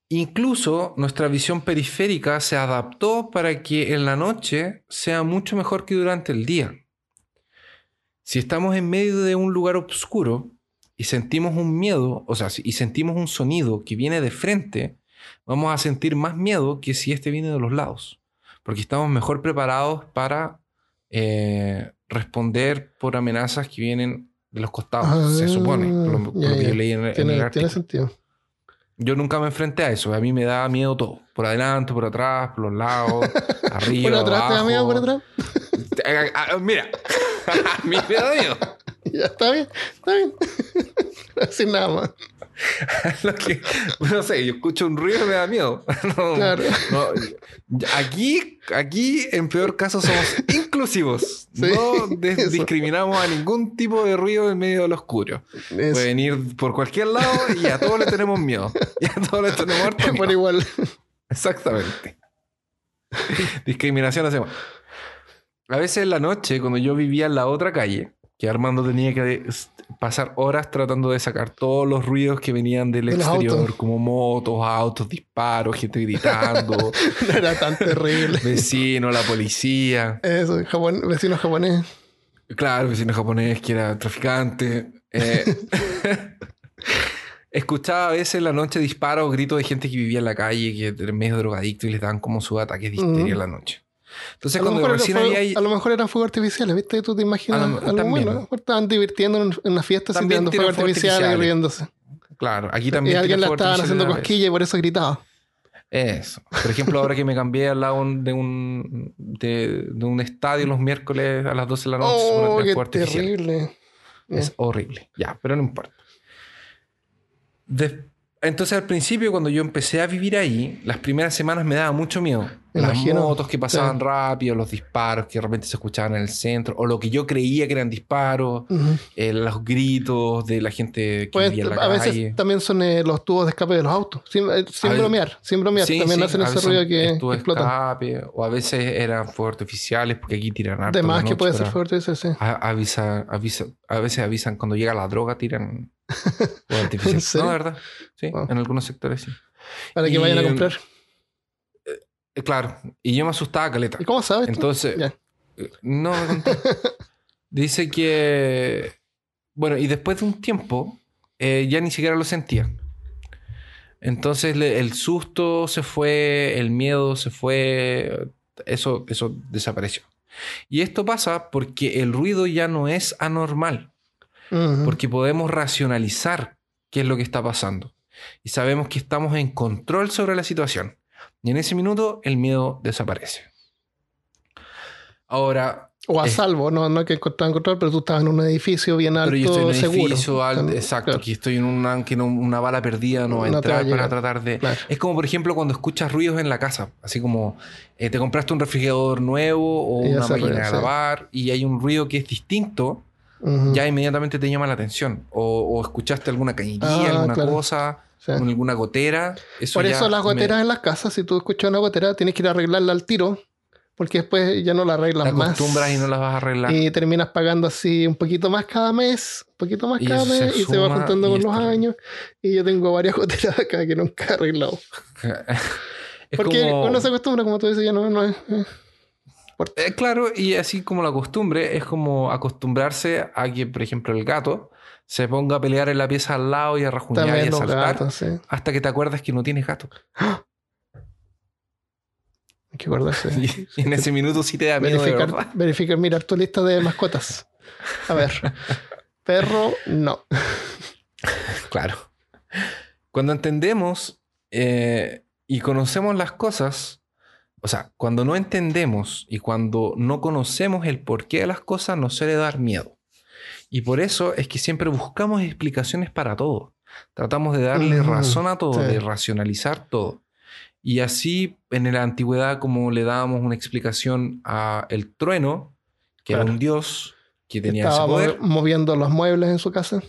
S2: Incluso nuestra visión periférica se adaptó para que en la noche sea mucho mejor que durante el día. Si estamos en medio de un lugar oscuro y sentimos un miedo, o sea, y sentimos un sonido que viene de frente, vamos a sentir más miedo que si este viene de los lados. Porque estamos mejor preparados para eh, responder por amenazas que vienen de los costados, se
S1: Ah,
S2: supone, por lo, por
S1: ya,
S2: lo que
S1: ya.
S2: yo leí en, en el
S1: Tiene,
S2: artículo.
S1: tiene sentido.
S2: Yo nunca me enfrenté a eso. A mí me da miedo todo. Por adelante, por atrás, por los lados, [laughs] arriba,
S1: ¿Por atrás te da
S2: abajo.
S1: miedo por atrás?
S2: Ah, ah, Mira, [laughs] a mí me da miedo.
S1: Ya, está bien, está bien. [laughs] Sin nada más. [laughs]
S2: Lo que- no sé, yo escucho un ruido y me da miedo. No,
S1: Claro.
S2: no, aquí, aquí, en peor caso, somos inclusivos.
S1: Sí,
S2: no
S1: eso.
S2: discriminamos a ningún tipo de ruido en medio de lo oscuro.
S1: Es-
S2: Pueden ir por cualquier lado y a todos le tenemos miedo. Y a todos le tenemos harto
S1: por
S2: miedo.
S1: igual.
S2: Exactamente. Discriminación hacemos. A veces en la noche, cuando yo vivía en la otra calle, que Armando tenía que pasar horas tratando de sacar todos los ruidos que venían del
S1: De
S2: exterior, como motos, autos, disparos, gente gritando, [laughs]
S1: No era tan terrible.
S2: vecinos, la policía.
S1: Eso, Japón, vecino japonés.
S2: Claro, vecino japonés que era traficante. Eh, [laughs] escuchaba a veces en la noche disparos, gritos de gente que vivía en la calle, que era medio drogadicto y les daban como su ataque de histeria
S1: Ujú.
S2: en la noche. Entonces,
S1: A lo,
S2: cuando
S1: mejor
S2: recién
S1: era fuego-
S2: había...
S1: a lo mejor eran fuegos artificiales, ¿viste? Tú te imaginas
S2: A lo-
S1: algo
S2: también.
S1: bueno. Estaban divirtiendo en, una fiesta
S2: También
S1: tirando
S2: tiran
S1: fuegos artificiales y riéndose.
S2: Claro, aquí
S1: Y
S2: también...
S1: alguien
S2: tiene
S1: la estaban haciendo cosquilla y por eso gritaba.
S2: Eso. Por ejemplo, ahora que me cambié al lado de un, de, de un estadio los miércoles a las 12 de la noche,
S1: Oh, qué terrible.
S2: Es horrible. Ya, pero no importa. De- Entonces, al principio, cuando yo empecé a vivir ahí, las primeras semanas me daba mucho miedo. Las motos que pasaban
S1: Sí.
S2: rápido, los disparos que de repente se escuchaban en el centro, o lo que yo creía que eran disparos,
S1: Ujú.
S2: eh, los gritos de la gente que
S1: Pues,
S2: vivía en la
S1: a
S2: calle.
S1: veces también son eh, los tubos de escape de los autos. Sin, eh, sin
S2: veces-
S1: bromear, sin bromear.
S2: Sí,
S1: también
S2: sí,
S1: hacen ese ruido que explotan.
S2: escape, o a veces eran fuegos artificiales, porque aquí tiran harto.
S1: De
S2: en la
S1: más que puede ser fuerte ese, sí.
S2: A, avisa, avisa, a veces avisan cuando llega la droga, tiran [laughs] fuegos
S1: ¿En
S2: artificiales.
S1: serio?
S2: No, ¿verdad? Sí,
S1: Wow.
S2: en algunos sectores sí.
S1: Para que
S2: Y-
S1: vayan a comprar.
S2: Eh, Claro, y yo me asustaba caleta.
S1: ¿Y cómo sabes?
S2: Entonces, eh, no me contó. [laughs] Dice que, bueno, y después de un tiempo, eh, ya ni siquiera lo sentía. Entonces le- el susto se fue, el miedo se fue, eso, eso desapareció. Y esto pasa porque el ruido ya no es anormal, porque podemos racionalizar qué es lo que está pasando. Y sabemos que estamos en control sobre la situación. Y en ese minuto el miedo desaparece. Ahora,
S1: O a salvo, no, no que estaba en control, pero tú estabas en un edificio bien alto,
S2: pero yo estoy en un
S1: seguro.
S2: edificio alto,
S1: Claro,
S2: exacto,
S1: claro.
S2: que estoy en una, que no- una bala perdida no va a
S1: No te va a
S2: entrar para tratar de...
S1: Claro.
S2: Es como, por ejemplo, cuando escuchas ruidos en la casa, así como eh, te compraste un refrigerador nuevo o
S1: Y
S2: una máquina de lavar y hay un ruido que es distinto,
S1: Ujú.
S2: ya inmediatamente te llama la atención. O, o escuchaste alguna cañería,
S1: Ah,
S2: alguna
S1: claro.
S2: cosa,
S1: Sí.
S2: alguna gotera. Eso
S1: Por eso las
S2: me-
S1: goteras en las casas, si tú escuchas una gotera, tienes que ir a arreglarla al tiro, porque después ya no la
S2: te
S1: arreglas más.
S2: acostumbras y no las vas a arreglar.
S1: Y terminas pagando así un poquito más cada mes, un poquito más
S2: Y
S1: cada
S2: se
S1: mes, y se va juntando con los años. Y yo tengo varias [laughs] goteras acá que nunca he arreglado. [laughs]
S2: es
S1: Porque
S2: como...
S1: uno se acostumbra, como tú dices, ya no, no es. eh.
S2: Eh, claro, y así como la costumbre, es como acostumbrarse a que, por ejemplo, el gato se ponga a pelear en la pieza al lado y a rajuñar y a saltar
S1: gatos, sí.
S2: hasta que te acuerdas que no tienes gato. [gasps]
S1: Hay que acordarse. [laughs]
S2: Y, en ese minuto sí te da miedo
S1: verificar, mirar tu lista de mascotas. A ver. [laughs] Perro, no. [laughs]
S2: Claro. Cuando entendemos eh, y conocemos las cosas, o sea, cuando no entendemos y cuando no conocemos el porqué de las cosas, nos suele dar miedo. Y por eso es que siempre buscamos explicaciones para todo. Tratamos de darle razón a todo,
S1: sí.
S2: de racionalizar todo. Y así en la antigüedad, como le dábamos una explicación a el trueno, que era un dios que tenía ese
S1: Estaba
S2: poder.
S1: mo- moviendo los muebles en su casa.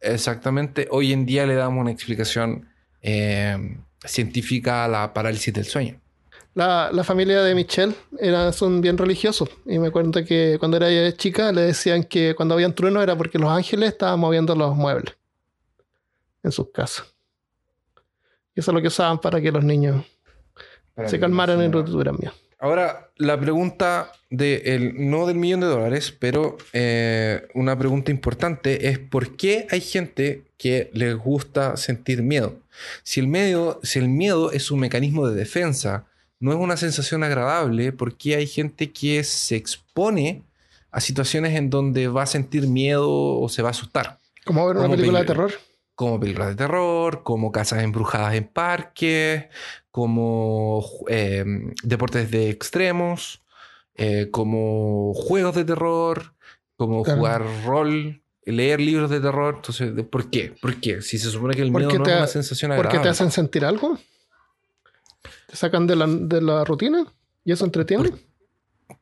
S2: Exactamente. Hoy en día le damos una explicación eh, científica a la parálisis del sueño.
S1: La, la familia de Michelle era, son bien religiosos. Y me cuenta que cuando era chica le decían que cuando habían truenos era porque los ángeles estaban moviendo los muebles en sus casas. Y eso es lo que usaban para que los niños se calmaran en tuvieran miedo.
S2: Ahora, la pregunta de el, no del millón de dólares, pero eh, una pregunta importante es ¿por qué hay gente que les gusta sentir miedo? Si el, medio, si el miedo es un mecanismo de defensa, no es una sensación agradable, ¿por qué hay gente que se expone a situaciones en donde va a sentir miedo o se va a asustar?
S1: Como ver una
S2: Como
S1: película de terror.
S2: como películas de terror, como casas embrujadas en parques, como eh, deportes de extremos, eh, como juegos de terror, como
S1: Claro.
S2: jugar rol, leer libros de terror. Entonces, ¿de- ¿por qué? ¿Por qué? Si se supone que el
S1: ¿Por
S2: miedo no
S1: te
S2: es una sensación
S1: ¿Por qué
S2: agradable.
S1: te hacen sentir algo? ¿Te sacan de la, de la rutina? ¿Y eso entretiene?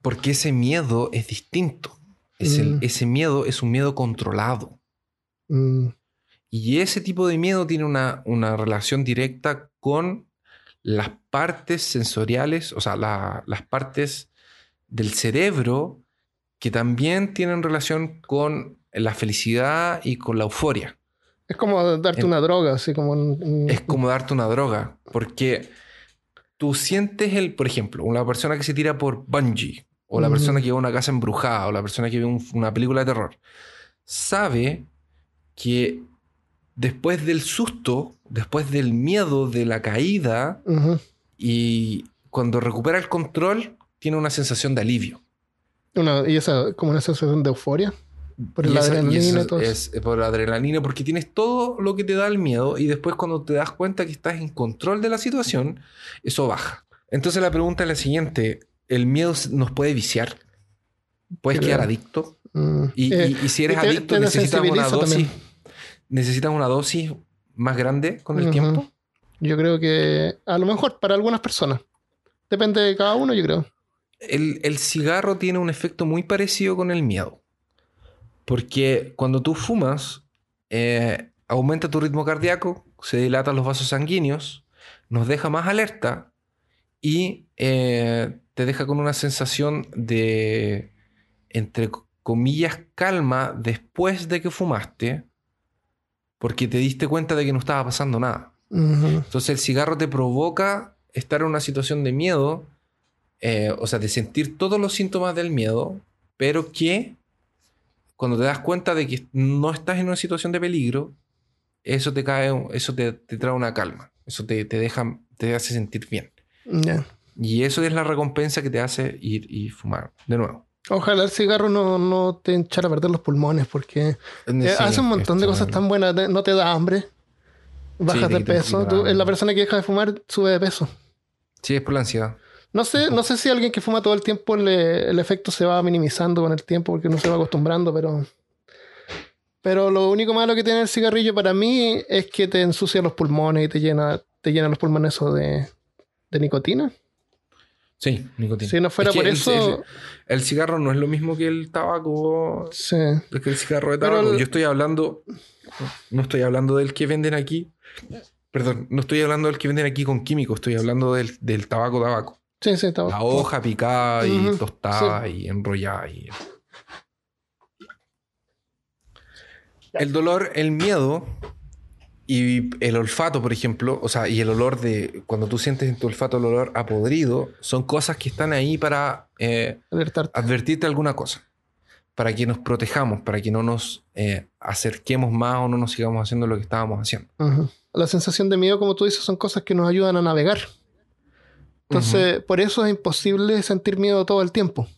S2: Porque ese miedo es distinto. Es el-
S1: Mm.
S2: ese miedo es un miedo controlado.
S1: Mm,
S2: Y ese tipo de miedo tiene una, una relación directa con las partes sensoriales, o sea, la- las partes del cerebro que también tienen relación con la felicidad y con la euforia.
S1: Es como darte
S2: En-
S1: una droga, así como un-
S2: Es como darte una droga, porque tú sientes el, por ejemplo, una persona que se tira por bungee, o la persona que ve una casa embrujada, o la persona que ve un- una película de terror, sabe que después del susto, después del miedo de la caída, y cuando recupera el control, tiene una sensación de alivio.
S1: Una- y esa como una sensación de euforia. Por el
S2: Y eso- y
S1: adrenalina
S2: eso
S1: y todo eso.
S2: es por la adrenalina, porque tienes todo lo que te da el miedo y después cuando te das cuenta que estás en control de la situación, eso baja. Entonces la pregunta es la siguiente, ¿el miedo nos puede viciar? ¿Puedes
S1: Creo.
S2: quedar adicto?
S1: Mm.
S2: Y,
S1: Eh,
S2: y- y si eres
S1: te-
S2: adicto
S1: te
S2: necesitas una dosis,
S1: también.
S2: necesitas una dosis más grande con el tiempo.
S1: Yo creo que a lo mejor para algunas personas. Depende de cada uno, yo creo.
S2: El, el cigarro tiene un efecto muy parecido con el miedo. Porque cuando tú fumas, eh, aumenta tu ritmo cardíaco, se dilatan los vasos sanguíneos, nos deja más alerta y eh, te deja con una sensación de, entre comillas, calma después de que fumaste, porque te diste cuenta de que no estaba pasando nada. Entonces el cigarro te provoca estar en una situación de miedo, eh, o sea, de sentir todos los síntomas del miedo, pero que cuando te das cuenta de que no estás en una situación de peligro, eso te cae, eso te, te trae una calma, eso te, te, deja, te hace sentir bien.
S1: Ya.
S2: Y eso es la recompensa que te hace ir y fumar de nuevo.
S1: Ojalá el cigarro no, no te echara a perder los pulmones porque eh,
S2: Sí,
S1: hace un montón de cosas tan buenas. No te da hambre, bajas de peso. Tú-
S2: la-
S1: la persona que deja de fumar sube de peso.
S2: Sí, es por la ansiedad.
S1: No sé, no sé si alguien que fuma todo el tiempo le- el efecto se va minimizando con el tiempo porque no se va acostumbrando, pero. Pero lo único malo que tiene el cigarrillo para mí es que te ensucia los pulmones y te llena, te llena los pulmones eso de, de nicotina.
S2: Sí, nicotina.
S1: Si no fuera
S2: Es que
S1: por
S2: el-
S1: eso.
S2: El, el cigarro no es lo mismo que el tabaco.
S1: Sí.
S2: Es que el cigarro de tabaco.
S1: el-
S2: Yo estoy hablando. No estoy hablando del que venden aquí. Perdón, no estoy hablando del que venden aquí con químicos, estoy hablando del, del tabaco tabaco.
S1: Sí, sí, está
S2: La hoja picada y tostada y enrollada. Y... El dolor, el miedo y el olfato, por ejemplo, o sea, y el olor de cuando tú sientes en tu olfato el olor a podrido, son cosas que están ahí para eh, advertirte alguna cosa, para que nos protejamos, para que no nos eh, acerquemos más o no nos sigamos haciendo lo que estábamos haciendo.
S1: La sensación de miedo, como tú dices, son cosas que nos ayudan a navegar. Entonces, por eso es imposible sentir miedo todo el tiempo,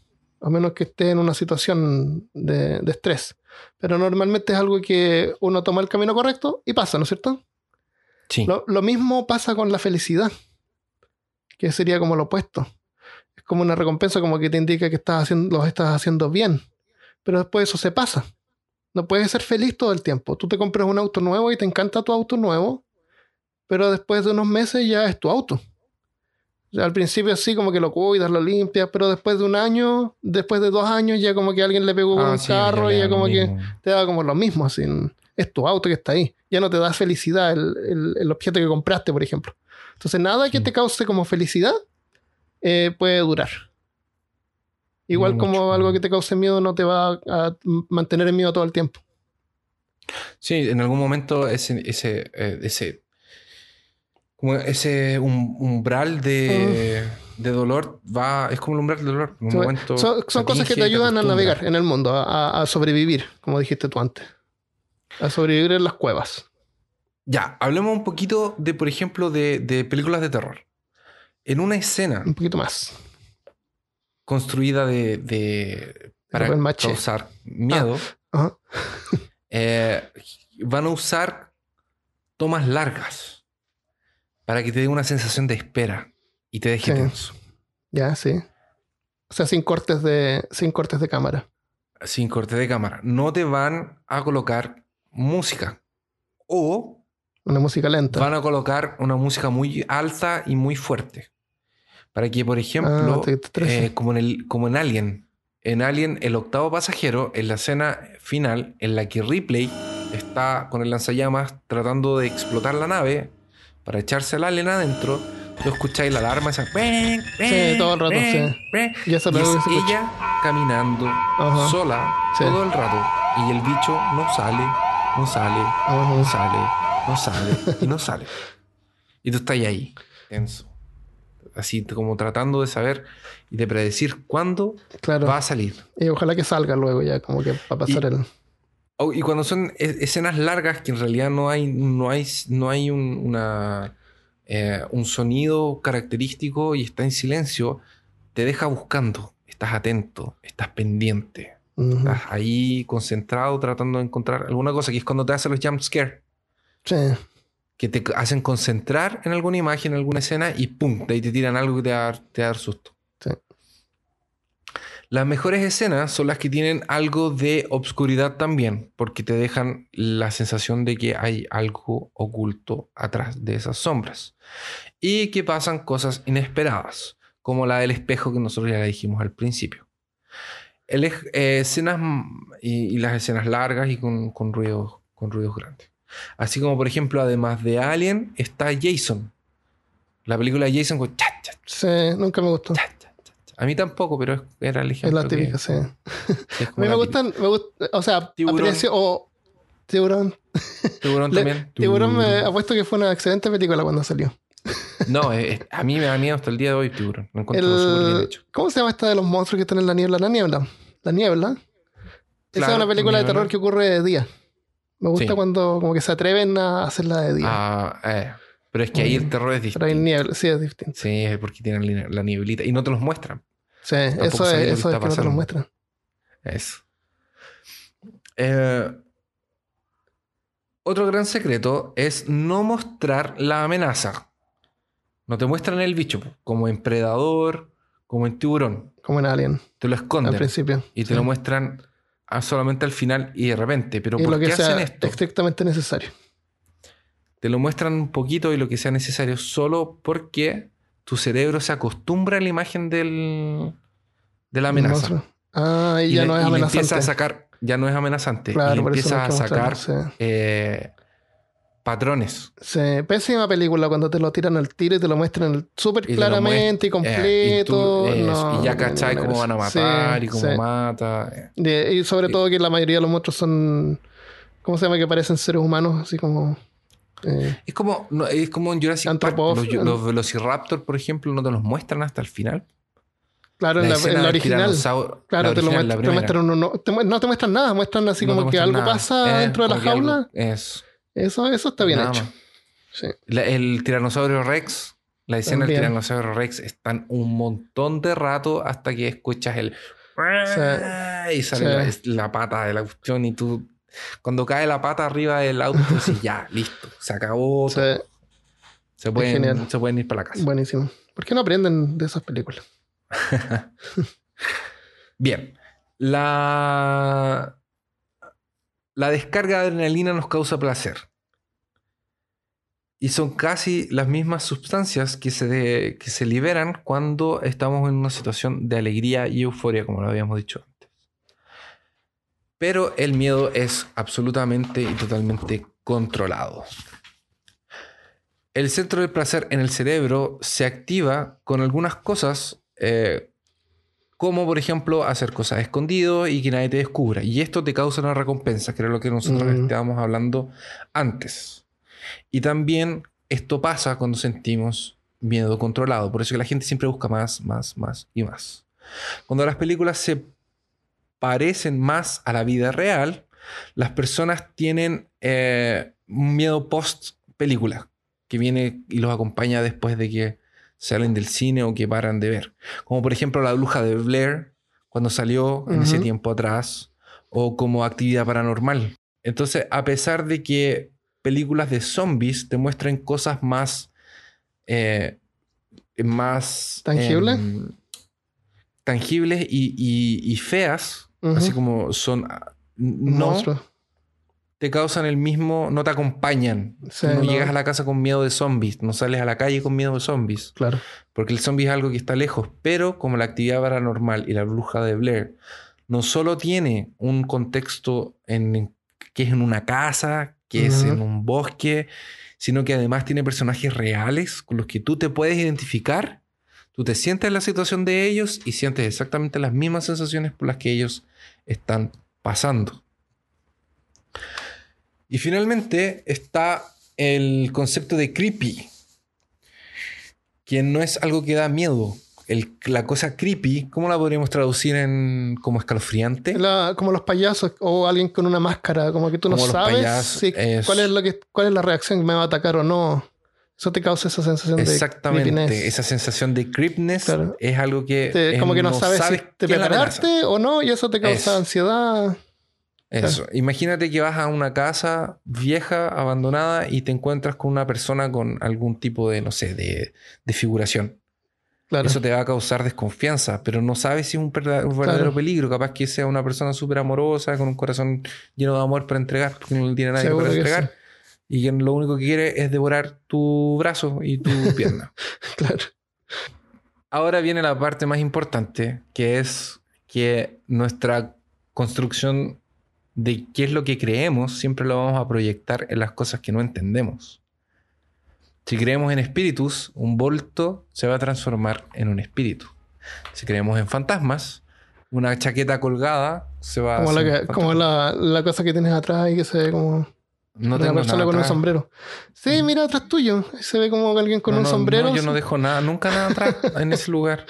S1: a menos que esté en una situación de, de estrés. Pero normalmente es algo que uno toma el camino correcto y pasa, ¿no es cierto?
S2: Sí.
S1: Lo, lo mismo pasa con la felicidad, que sería como lo opuesto. Es como una recompensa, como que te indica que estás haciendo, lo estás haciendo bien. Pero después eso se pasa. No puedes ser feliz todo el tiempo. Tú te compras un auto nuevo y te encanta tu auto nuevo, pero después de unos meses ya es tu auto. Al principio sí, como que lo cuidas, lo limpias, pero después de un año, después de dos años, ya como que alguien le pegó con
S2: Ah,
S1: un
S2: sí,
S1: carro
S2: le
S1: y ya como que te da como lo mismo, así. Es tu auto que está ahí. Ya no te da felicidad el, el- el objeto que compraste, por ejemplo. Entonces, nada que te cause como felicidad eh, puede durar. Igual
S2: No
S1: como
S2: mucho.
S1: algo que te cause miedo no te va a mantener en miedo todo el tiempo.
S2: Sí, en algún momento ese, ese, eh, ese, ese um- umbral de, de dolor va, es como el umbral del dolor. En un
S1: Sí,
S2: momento
S1: son cosas que te ayudan a navegar en el mundo, a, a sobrevivir, como dijiste tú antes. A sobrevivir en las cuevas.
S2: Ya, hablemos un poquito de, por ejemplo, de, de películas de terror. En una escena
S1: Un poquito más.
S2: construida de, de para causar miedo,
S1: Ajá. [laughs]
S2: eh, van a usar tomas largas para que te dé una sensación de espera y te deje
S1: Sí.
S2: tenso.
S1: Ya, sí. O sea, sin cortes de, sin cortes de cámara.
S2: sin corte de cámara. No te van a colocar música. O
S1: Una música lenta.
S2: van a colocar una música muy alta y muy fuerte. Para que, por ejemplo,
S1: Ah, te-
S2: eh, como, en el, como en Alien, en Alien, el octavo pasajero, en la escena final, en la que Ripley está con el lanzallamas tratando de explotar la nave para echarse al alien adentro, tú escucháis la alarma esa.
S1: Sí, todo el rato, sí. Y eso
S2: Y es ella caminando
S1: Ajá.
S2: sola
S1: Sí.
S2: todo el rato. Y el bicho no sale, no sale,
S1: Ajá.
S2: no sale, no sale y no sale. Y tú estás ahí, tenso. Así como tratando de saber y de predecir cuándo
S1: Claro.
S2: va a salir.
S1: Y ojalá que salga luego ya, como que va a pasar
S2: Y-
S1: el.
S2: Oh, y cuando son e- escenas largas que en realidad no hay, no hay, no hay un, una, eh, un sonido característico y está en silencio, te deja buscando. Estás atento, estás pendiente. Estás ahí concentrado tratando de encontrar alguna cosa, que es cuando te hacen los jump scare,
S1: Sí.
S2: que te hacen concentrar en alguna imagen, en alguna escena y pum, de ahí te tiran algo que te va te va a dar susto. Las mejores escenas son las que tienen algo de obscuridad también, porque te dejan la sensación de que hay algo oculto atrás de esas sombras. Y que pasan cosas inesperadas, como la del espejo que nosotros ya le dijimos al principio. El eh, escenas y, y las escenas largas y con, con ruidos, con ruidos grandes. Así como, por ejemplo, además de Alien, está Jason. La película de Jason con
S1: Sí, nunca me gustó.
S2: cha, cha, cha, cha. A mí tampoco, pero es- era el
S1: Es
S2: ejemplo.
S1: la
S2: que-
S1: típica, sí. A [laughs]
S2: que es
S1: mí me
S2: la
S1: gustan, me gusta, o sea,
S2: Tiburón.
S1: aprecio, o tiburón.
S2: Tiburón [laughs]
S1: Le-
S2: también.
S1: Tiburón me apuesto que fue una excelente película cuando salió. [laughs]
S2: No, eh, eh, a mí me da miedo hasta el día de hoy, tiburón. Lo encuentro súper bien
S1: El,
S2: hecho.
S1: ¿Cómo se llama esta de los monstruos que están en la niebla? La niebla. La niebla. Esa
S2: Claro,
S1: es una película de terror que ocurre de día. Me gusta
S2: Sí.
S1: cuando como que se atreven a hacerla de día.
S2: Ah, eh, pero es que ahí el terror es
S1: Pero hay
S2: distinto.
S1: niebla, sí, es distinto.
S2: Sí, es porque tienen la- nieblita y no te los muestran.
S1: Sí,
S2: Tampoco
S1: eso es,
S2: lo
S1: eso
S2: que
S1: es que no te lo
S2: pasando.
S1: muestran.
S2: Eso. Eh, otro gran secreto es no mostrar la amenaza. No te muestran el bicho, como en Predador, como en Tiburón.
S1: Como en Alien,
S2: Te lo
S1: al
S2: esconden
S1: principio.
S2: y te
S1: Sí.
S2: lo muestran ah, solamente al final y de repente. Pero
S1: y
S2: ¿por
S1: lo que
S2: qué
S1: sea
S2: hacen esto?
S1: estrictamente necesario.
S2: Te lo muestran un poquito y lo que sea necesario solo porque tu cerebro se acostumbra a la imagen del, de la amenaza.
S1: Ah, y,
S2: Y,
S1: ya
S2: le-
S1: no es amenazante.
S2: empieza a sacar, ya no es amenazante. y
S1: claro,
S2: empieza a sacar
S1: sí.
S2: eh, patrones.
S1: Sí, pésima película cuando te lo tiran al tiro y te lo muestran súper claramente y
S2: eh,
S1: completo.
S2: y, tú-
S1: no,
S2: y ya cachai
S1: no, no,
S2: cómo van a
S1: sí,
S2: matar y cómo
S1: sí.
S2: mata. eh.
S1: Y sobre todo que la mayoría de los monstruos son. ¿Cómo se llama? Que parecen seres humanos, así como. Eh,
S2: Es como, no, es como en Jurassic Park. Los, los Velociraptor, por ejemplo, no te los muestran hasta el final.
S1: claro, en la, en la
S2: del
S1: original. Claro,
S2: la
S1: te lo
S2: original, la
S1: muestran, te muestran uno- no, te mu- no te muestran nada, muestran así
S2: No
S1: como que algo
S2: nada.
S1: pasa
S2: Eh,
S1: dentro de la
S2: que algo-
S1: jaula.
S2: Eso.
S1: Eso, eso está bien
S2: Nada
S1: hecho. Sí.
S2: La- el tiranosaurio Rex, la escena
S1: También.
S2: del tiranosaurio Rex están un montón de rato hasta que escuchas el y sale
S1: Sí.
S2: la, la pata de la cuestión y tú cuando cae la pata arriba del auto dices ya, listo, se acabó. [laughs]
S1: Sí,
S2: se, pueden,
S1: genial.
S2: se pueden ir para la casa.
S1: buenísimo. ¿Por qué no aprenden de esas películas? [laughs]
S2: Bien. La, la descarga de adrenalina nos causa placer. Y son casi las mismas sustancias que se, de- que se liberan cuando estamos en una situación de alegría y euforia, como lo habíamos dicho antes. Pero el miedo es absolutamente y totalmente controlado. El centro del placer en el cerebro se activa con algunas cosas eh, como por ejemplo hacer cosas escondido y que nadie te descubra. Y esto te causa una recompensa, que era lo que nosotros estábamos hablando antes. Y también esto pasa cuando sentimos miedo controlado. Por eso que la gente siempre busca más, más, más y más. Cuando las películas se parecen más a la vida real, las personas tienen eh, un miedo post película que viene y los acompaña después de que salen del cine o que paran de ver. Como por ejemplo La Bruja de Blair, cuando salió en ese tiempo atrás, o como Actividad Paranormal. Entonces, a pesar de que películas de zombies te muestran cosas más... eh, más...
S1: ¿Tangibles?
S2: em, tangibles y, y- y feas, Así como son... ah, No te causan el mismo, no te acompañan.
S1: Sí,
S2: no,
S1: no.
S2: llegas a la casa con miedo de zombies, no sales a la calle con miedo de zombies,
S1: Claro.
S2: porque el zombie es algo que está lejos, pero como la actividad paranormal y la bruja de Blair no solo tiene un contexto en, que es en una casa, que es en un bosque, sino que además tiene personajes reales con los que tú te puedes identificar, tú te sientes en la situación de ellos y sientes exactamente las mismas sensaciones por las que ellos están pasando. Y finalmente está el concepto de creepy, que no es algo que da miedo. El- la cosa creepy, ¿cómo la podríamos traducir en como escalofriante?
S1: La- como los payasos o alguien con una máscara, como que tú no
S2: Como
S1: sabes si- cuál, es lo que, cuál es la reacción, me va a atacar o no. Eso te causa esa sensación de
S2: Exactamente, esa sensación de creepness
S1: Claro.
S2: es algo que
S1: Te-
S2: es-
S1: como que no, sabes, si te prepararte o no y eso te causa
S2: Eso.
S1: ansiedad.
S2: Eso. Imagínate que vas a una casa vieja, abandonada, y te encuentras con una persona con algún tipo de, no sé, de, de figuración.
S1: Claro.
S2: Eso te va a causar desconfianza, pero no sabes si es un, verdadero
S1: Claro.
S2: peligro. Capaz que sea una persona súper amorosa, con un corazón lleno de amor para entregar, porque no tiene nadie
S1: Seguro
S2: para entregar. Y que lo único que quiere es devorar tu brazo y tu [laughs] pierna.
S1: claro.
S2: Ahora viene la parte más importante, que es que nuestra construcción de qué es lo que creemos siempre lo vamos a proyectar en las cosas que no entendemos. Si creemos en espíritus, un volto se va a transformar en un espíritu. Si creemos en fantasmas, una chaqueta colgada se va
S1: Como,
S2: a
S1: la, que- como la, la cosa que tienes atrás y que se ve como
S2: No
S1: una
S2: tengo
S1: persona
S2: nada
S1: con un sombrero. Sí, mira atrás tuyo. Se ve como alguien con
S2: No,
S1: un
S2: no,
S1: sombrero.
S2: no, yo no dejo nada, nunca nada atrás [laughs] en ese lugar.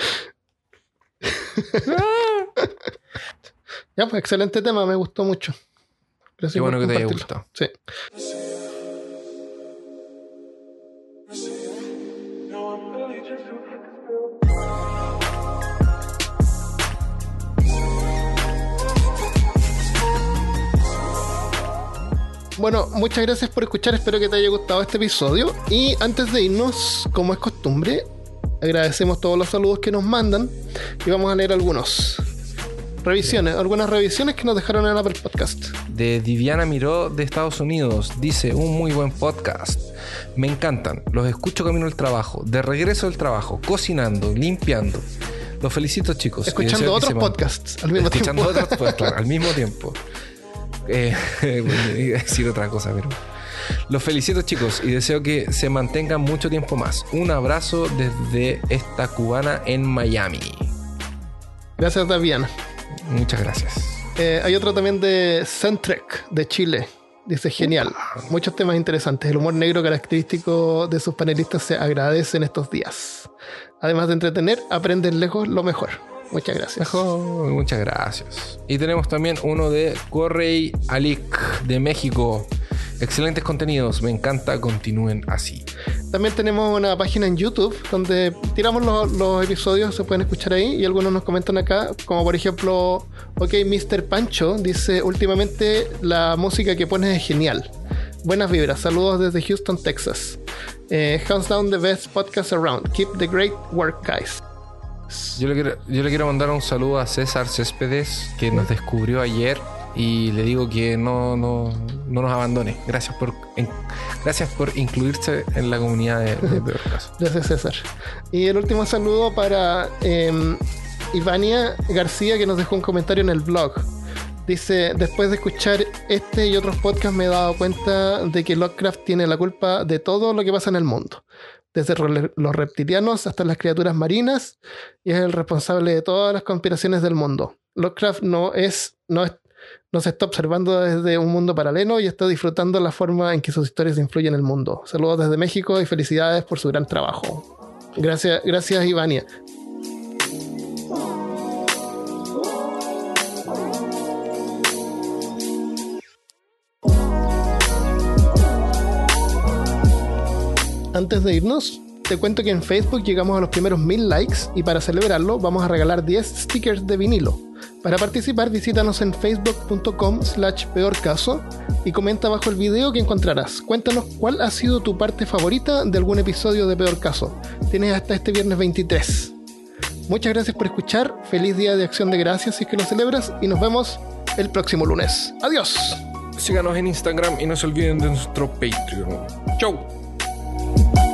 S2: [laughs]
S1: Ya, pues excelente tema, me gustó mucho. Gracias
S2: Qué bueno
S1: por
S2: que te haya gustado.
S1: Sí. Bueno, muchas gracias por escuchar, espero que te haya gustado este episodio. Y antes de irnos, como es costumbre, agradecemos todos los saludos que nos mandan y vamos a leer algunos. Revisiones, algunas revisiones que nos dejaron en Apple Podcast.
S2: De Diviana Miró de Estados Unidos. Dice, un muy buen podcast. Me encantan. Los escucho camino al trabajo, de regreso del trabajo, cocinando, limpiando. Los felicito chicos.
S1: Escuchando otros podcasts al mismo
S2: Escuchando
S1: tiempo.
S2: otros, pues, claro, al mismo tiempo. Eh, [laughs] bueno, iba a decir otra cosa, pero. Los felicito, chicos, y deseo que se mantengan mucho tiempo más. Un abrazo desde esta cubana en Miami.
S1: Gracias, Daviana.
S2: Muchas gracias.
S1: Eh, hay otro también de Centrec, de Chile. Dice, genial. Muchos temas interesantes. El humor negro característico de sus panelistas se agradece en estos días. Además de entretener, aprenden lejos lo mejor. Muchas gracias.
S2: Mejor, muchas gracias. Y tenemos también uno de Correy Alic de México. Excelentes contenidos, me encanta, continúen así.
S1: También tenemos una página en YouTube donde tiramos los, los episodios, se pueden escuchar ahí y algunos nos comentan acá, como por ejemplo, ok, Mr. Pancho dice, últimamente la música que pones es genial. Buenas vibras, saludos desde Houston, Texas. Eh, hands down the best podcast around. Keep the great work, guys.
S2: Yo le, quiero, yo le quiero mandar un saludo a César Céspedes, que nos descubrió ayer. Y le digo que no, no, no nos abandone. Gracias por, en- gracias por incluirse en la comunidad de, de [laughs] Peor Caso.
S1: Gracias, César. Y el último saludo para eh, Ivania García, que nos dejó un comentario en el blog. Dice, después de escuchar este y otros podcasts me he dado cuenta de que Lovecraft tiene la culpa de todo lo que pasa en el mundo. Desde los reptilianos hasta las criaturas marinas, y es el responsable de todas las conspiraciones del mundo. Lovecraft no es, no es, no se está observando desde un mundo paralelo y está disfrutando la forma en que sus historias influyen en el mundo. Saludos desde México y felicidades por su gran trabajo. Gracias, gracias Ivania. Antes de irnos, te cuento que en Facebook llegamos a los primeros mil likes y para celebrarlo vamos a regalar 10 stickers de vinilo. Para participar visítanos en facebook.com slash peor caso y comenta abajo el video que encontrarás. Cuéntanos cuál ha sido tu parte favorita de algún episodio de Peor Caso. Tienes hasta este viernes 23. Muchas gracias por escuchar, feliz día de acción de gracias si es que lo celebras y nos vemos el próximo lunes. Adiós.
S2: Síganos en Instagram y no se olviden de nuestro Patreon. Chau. Bye.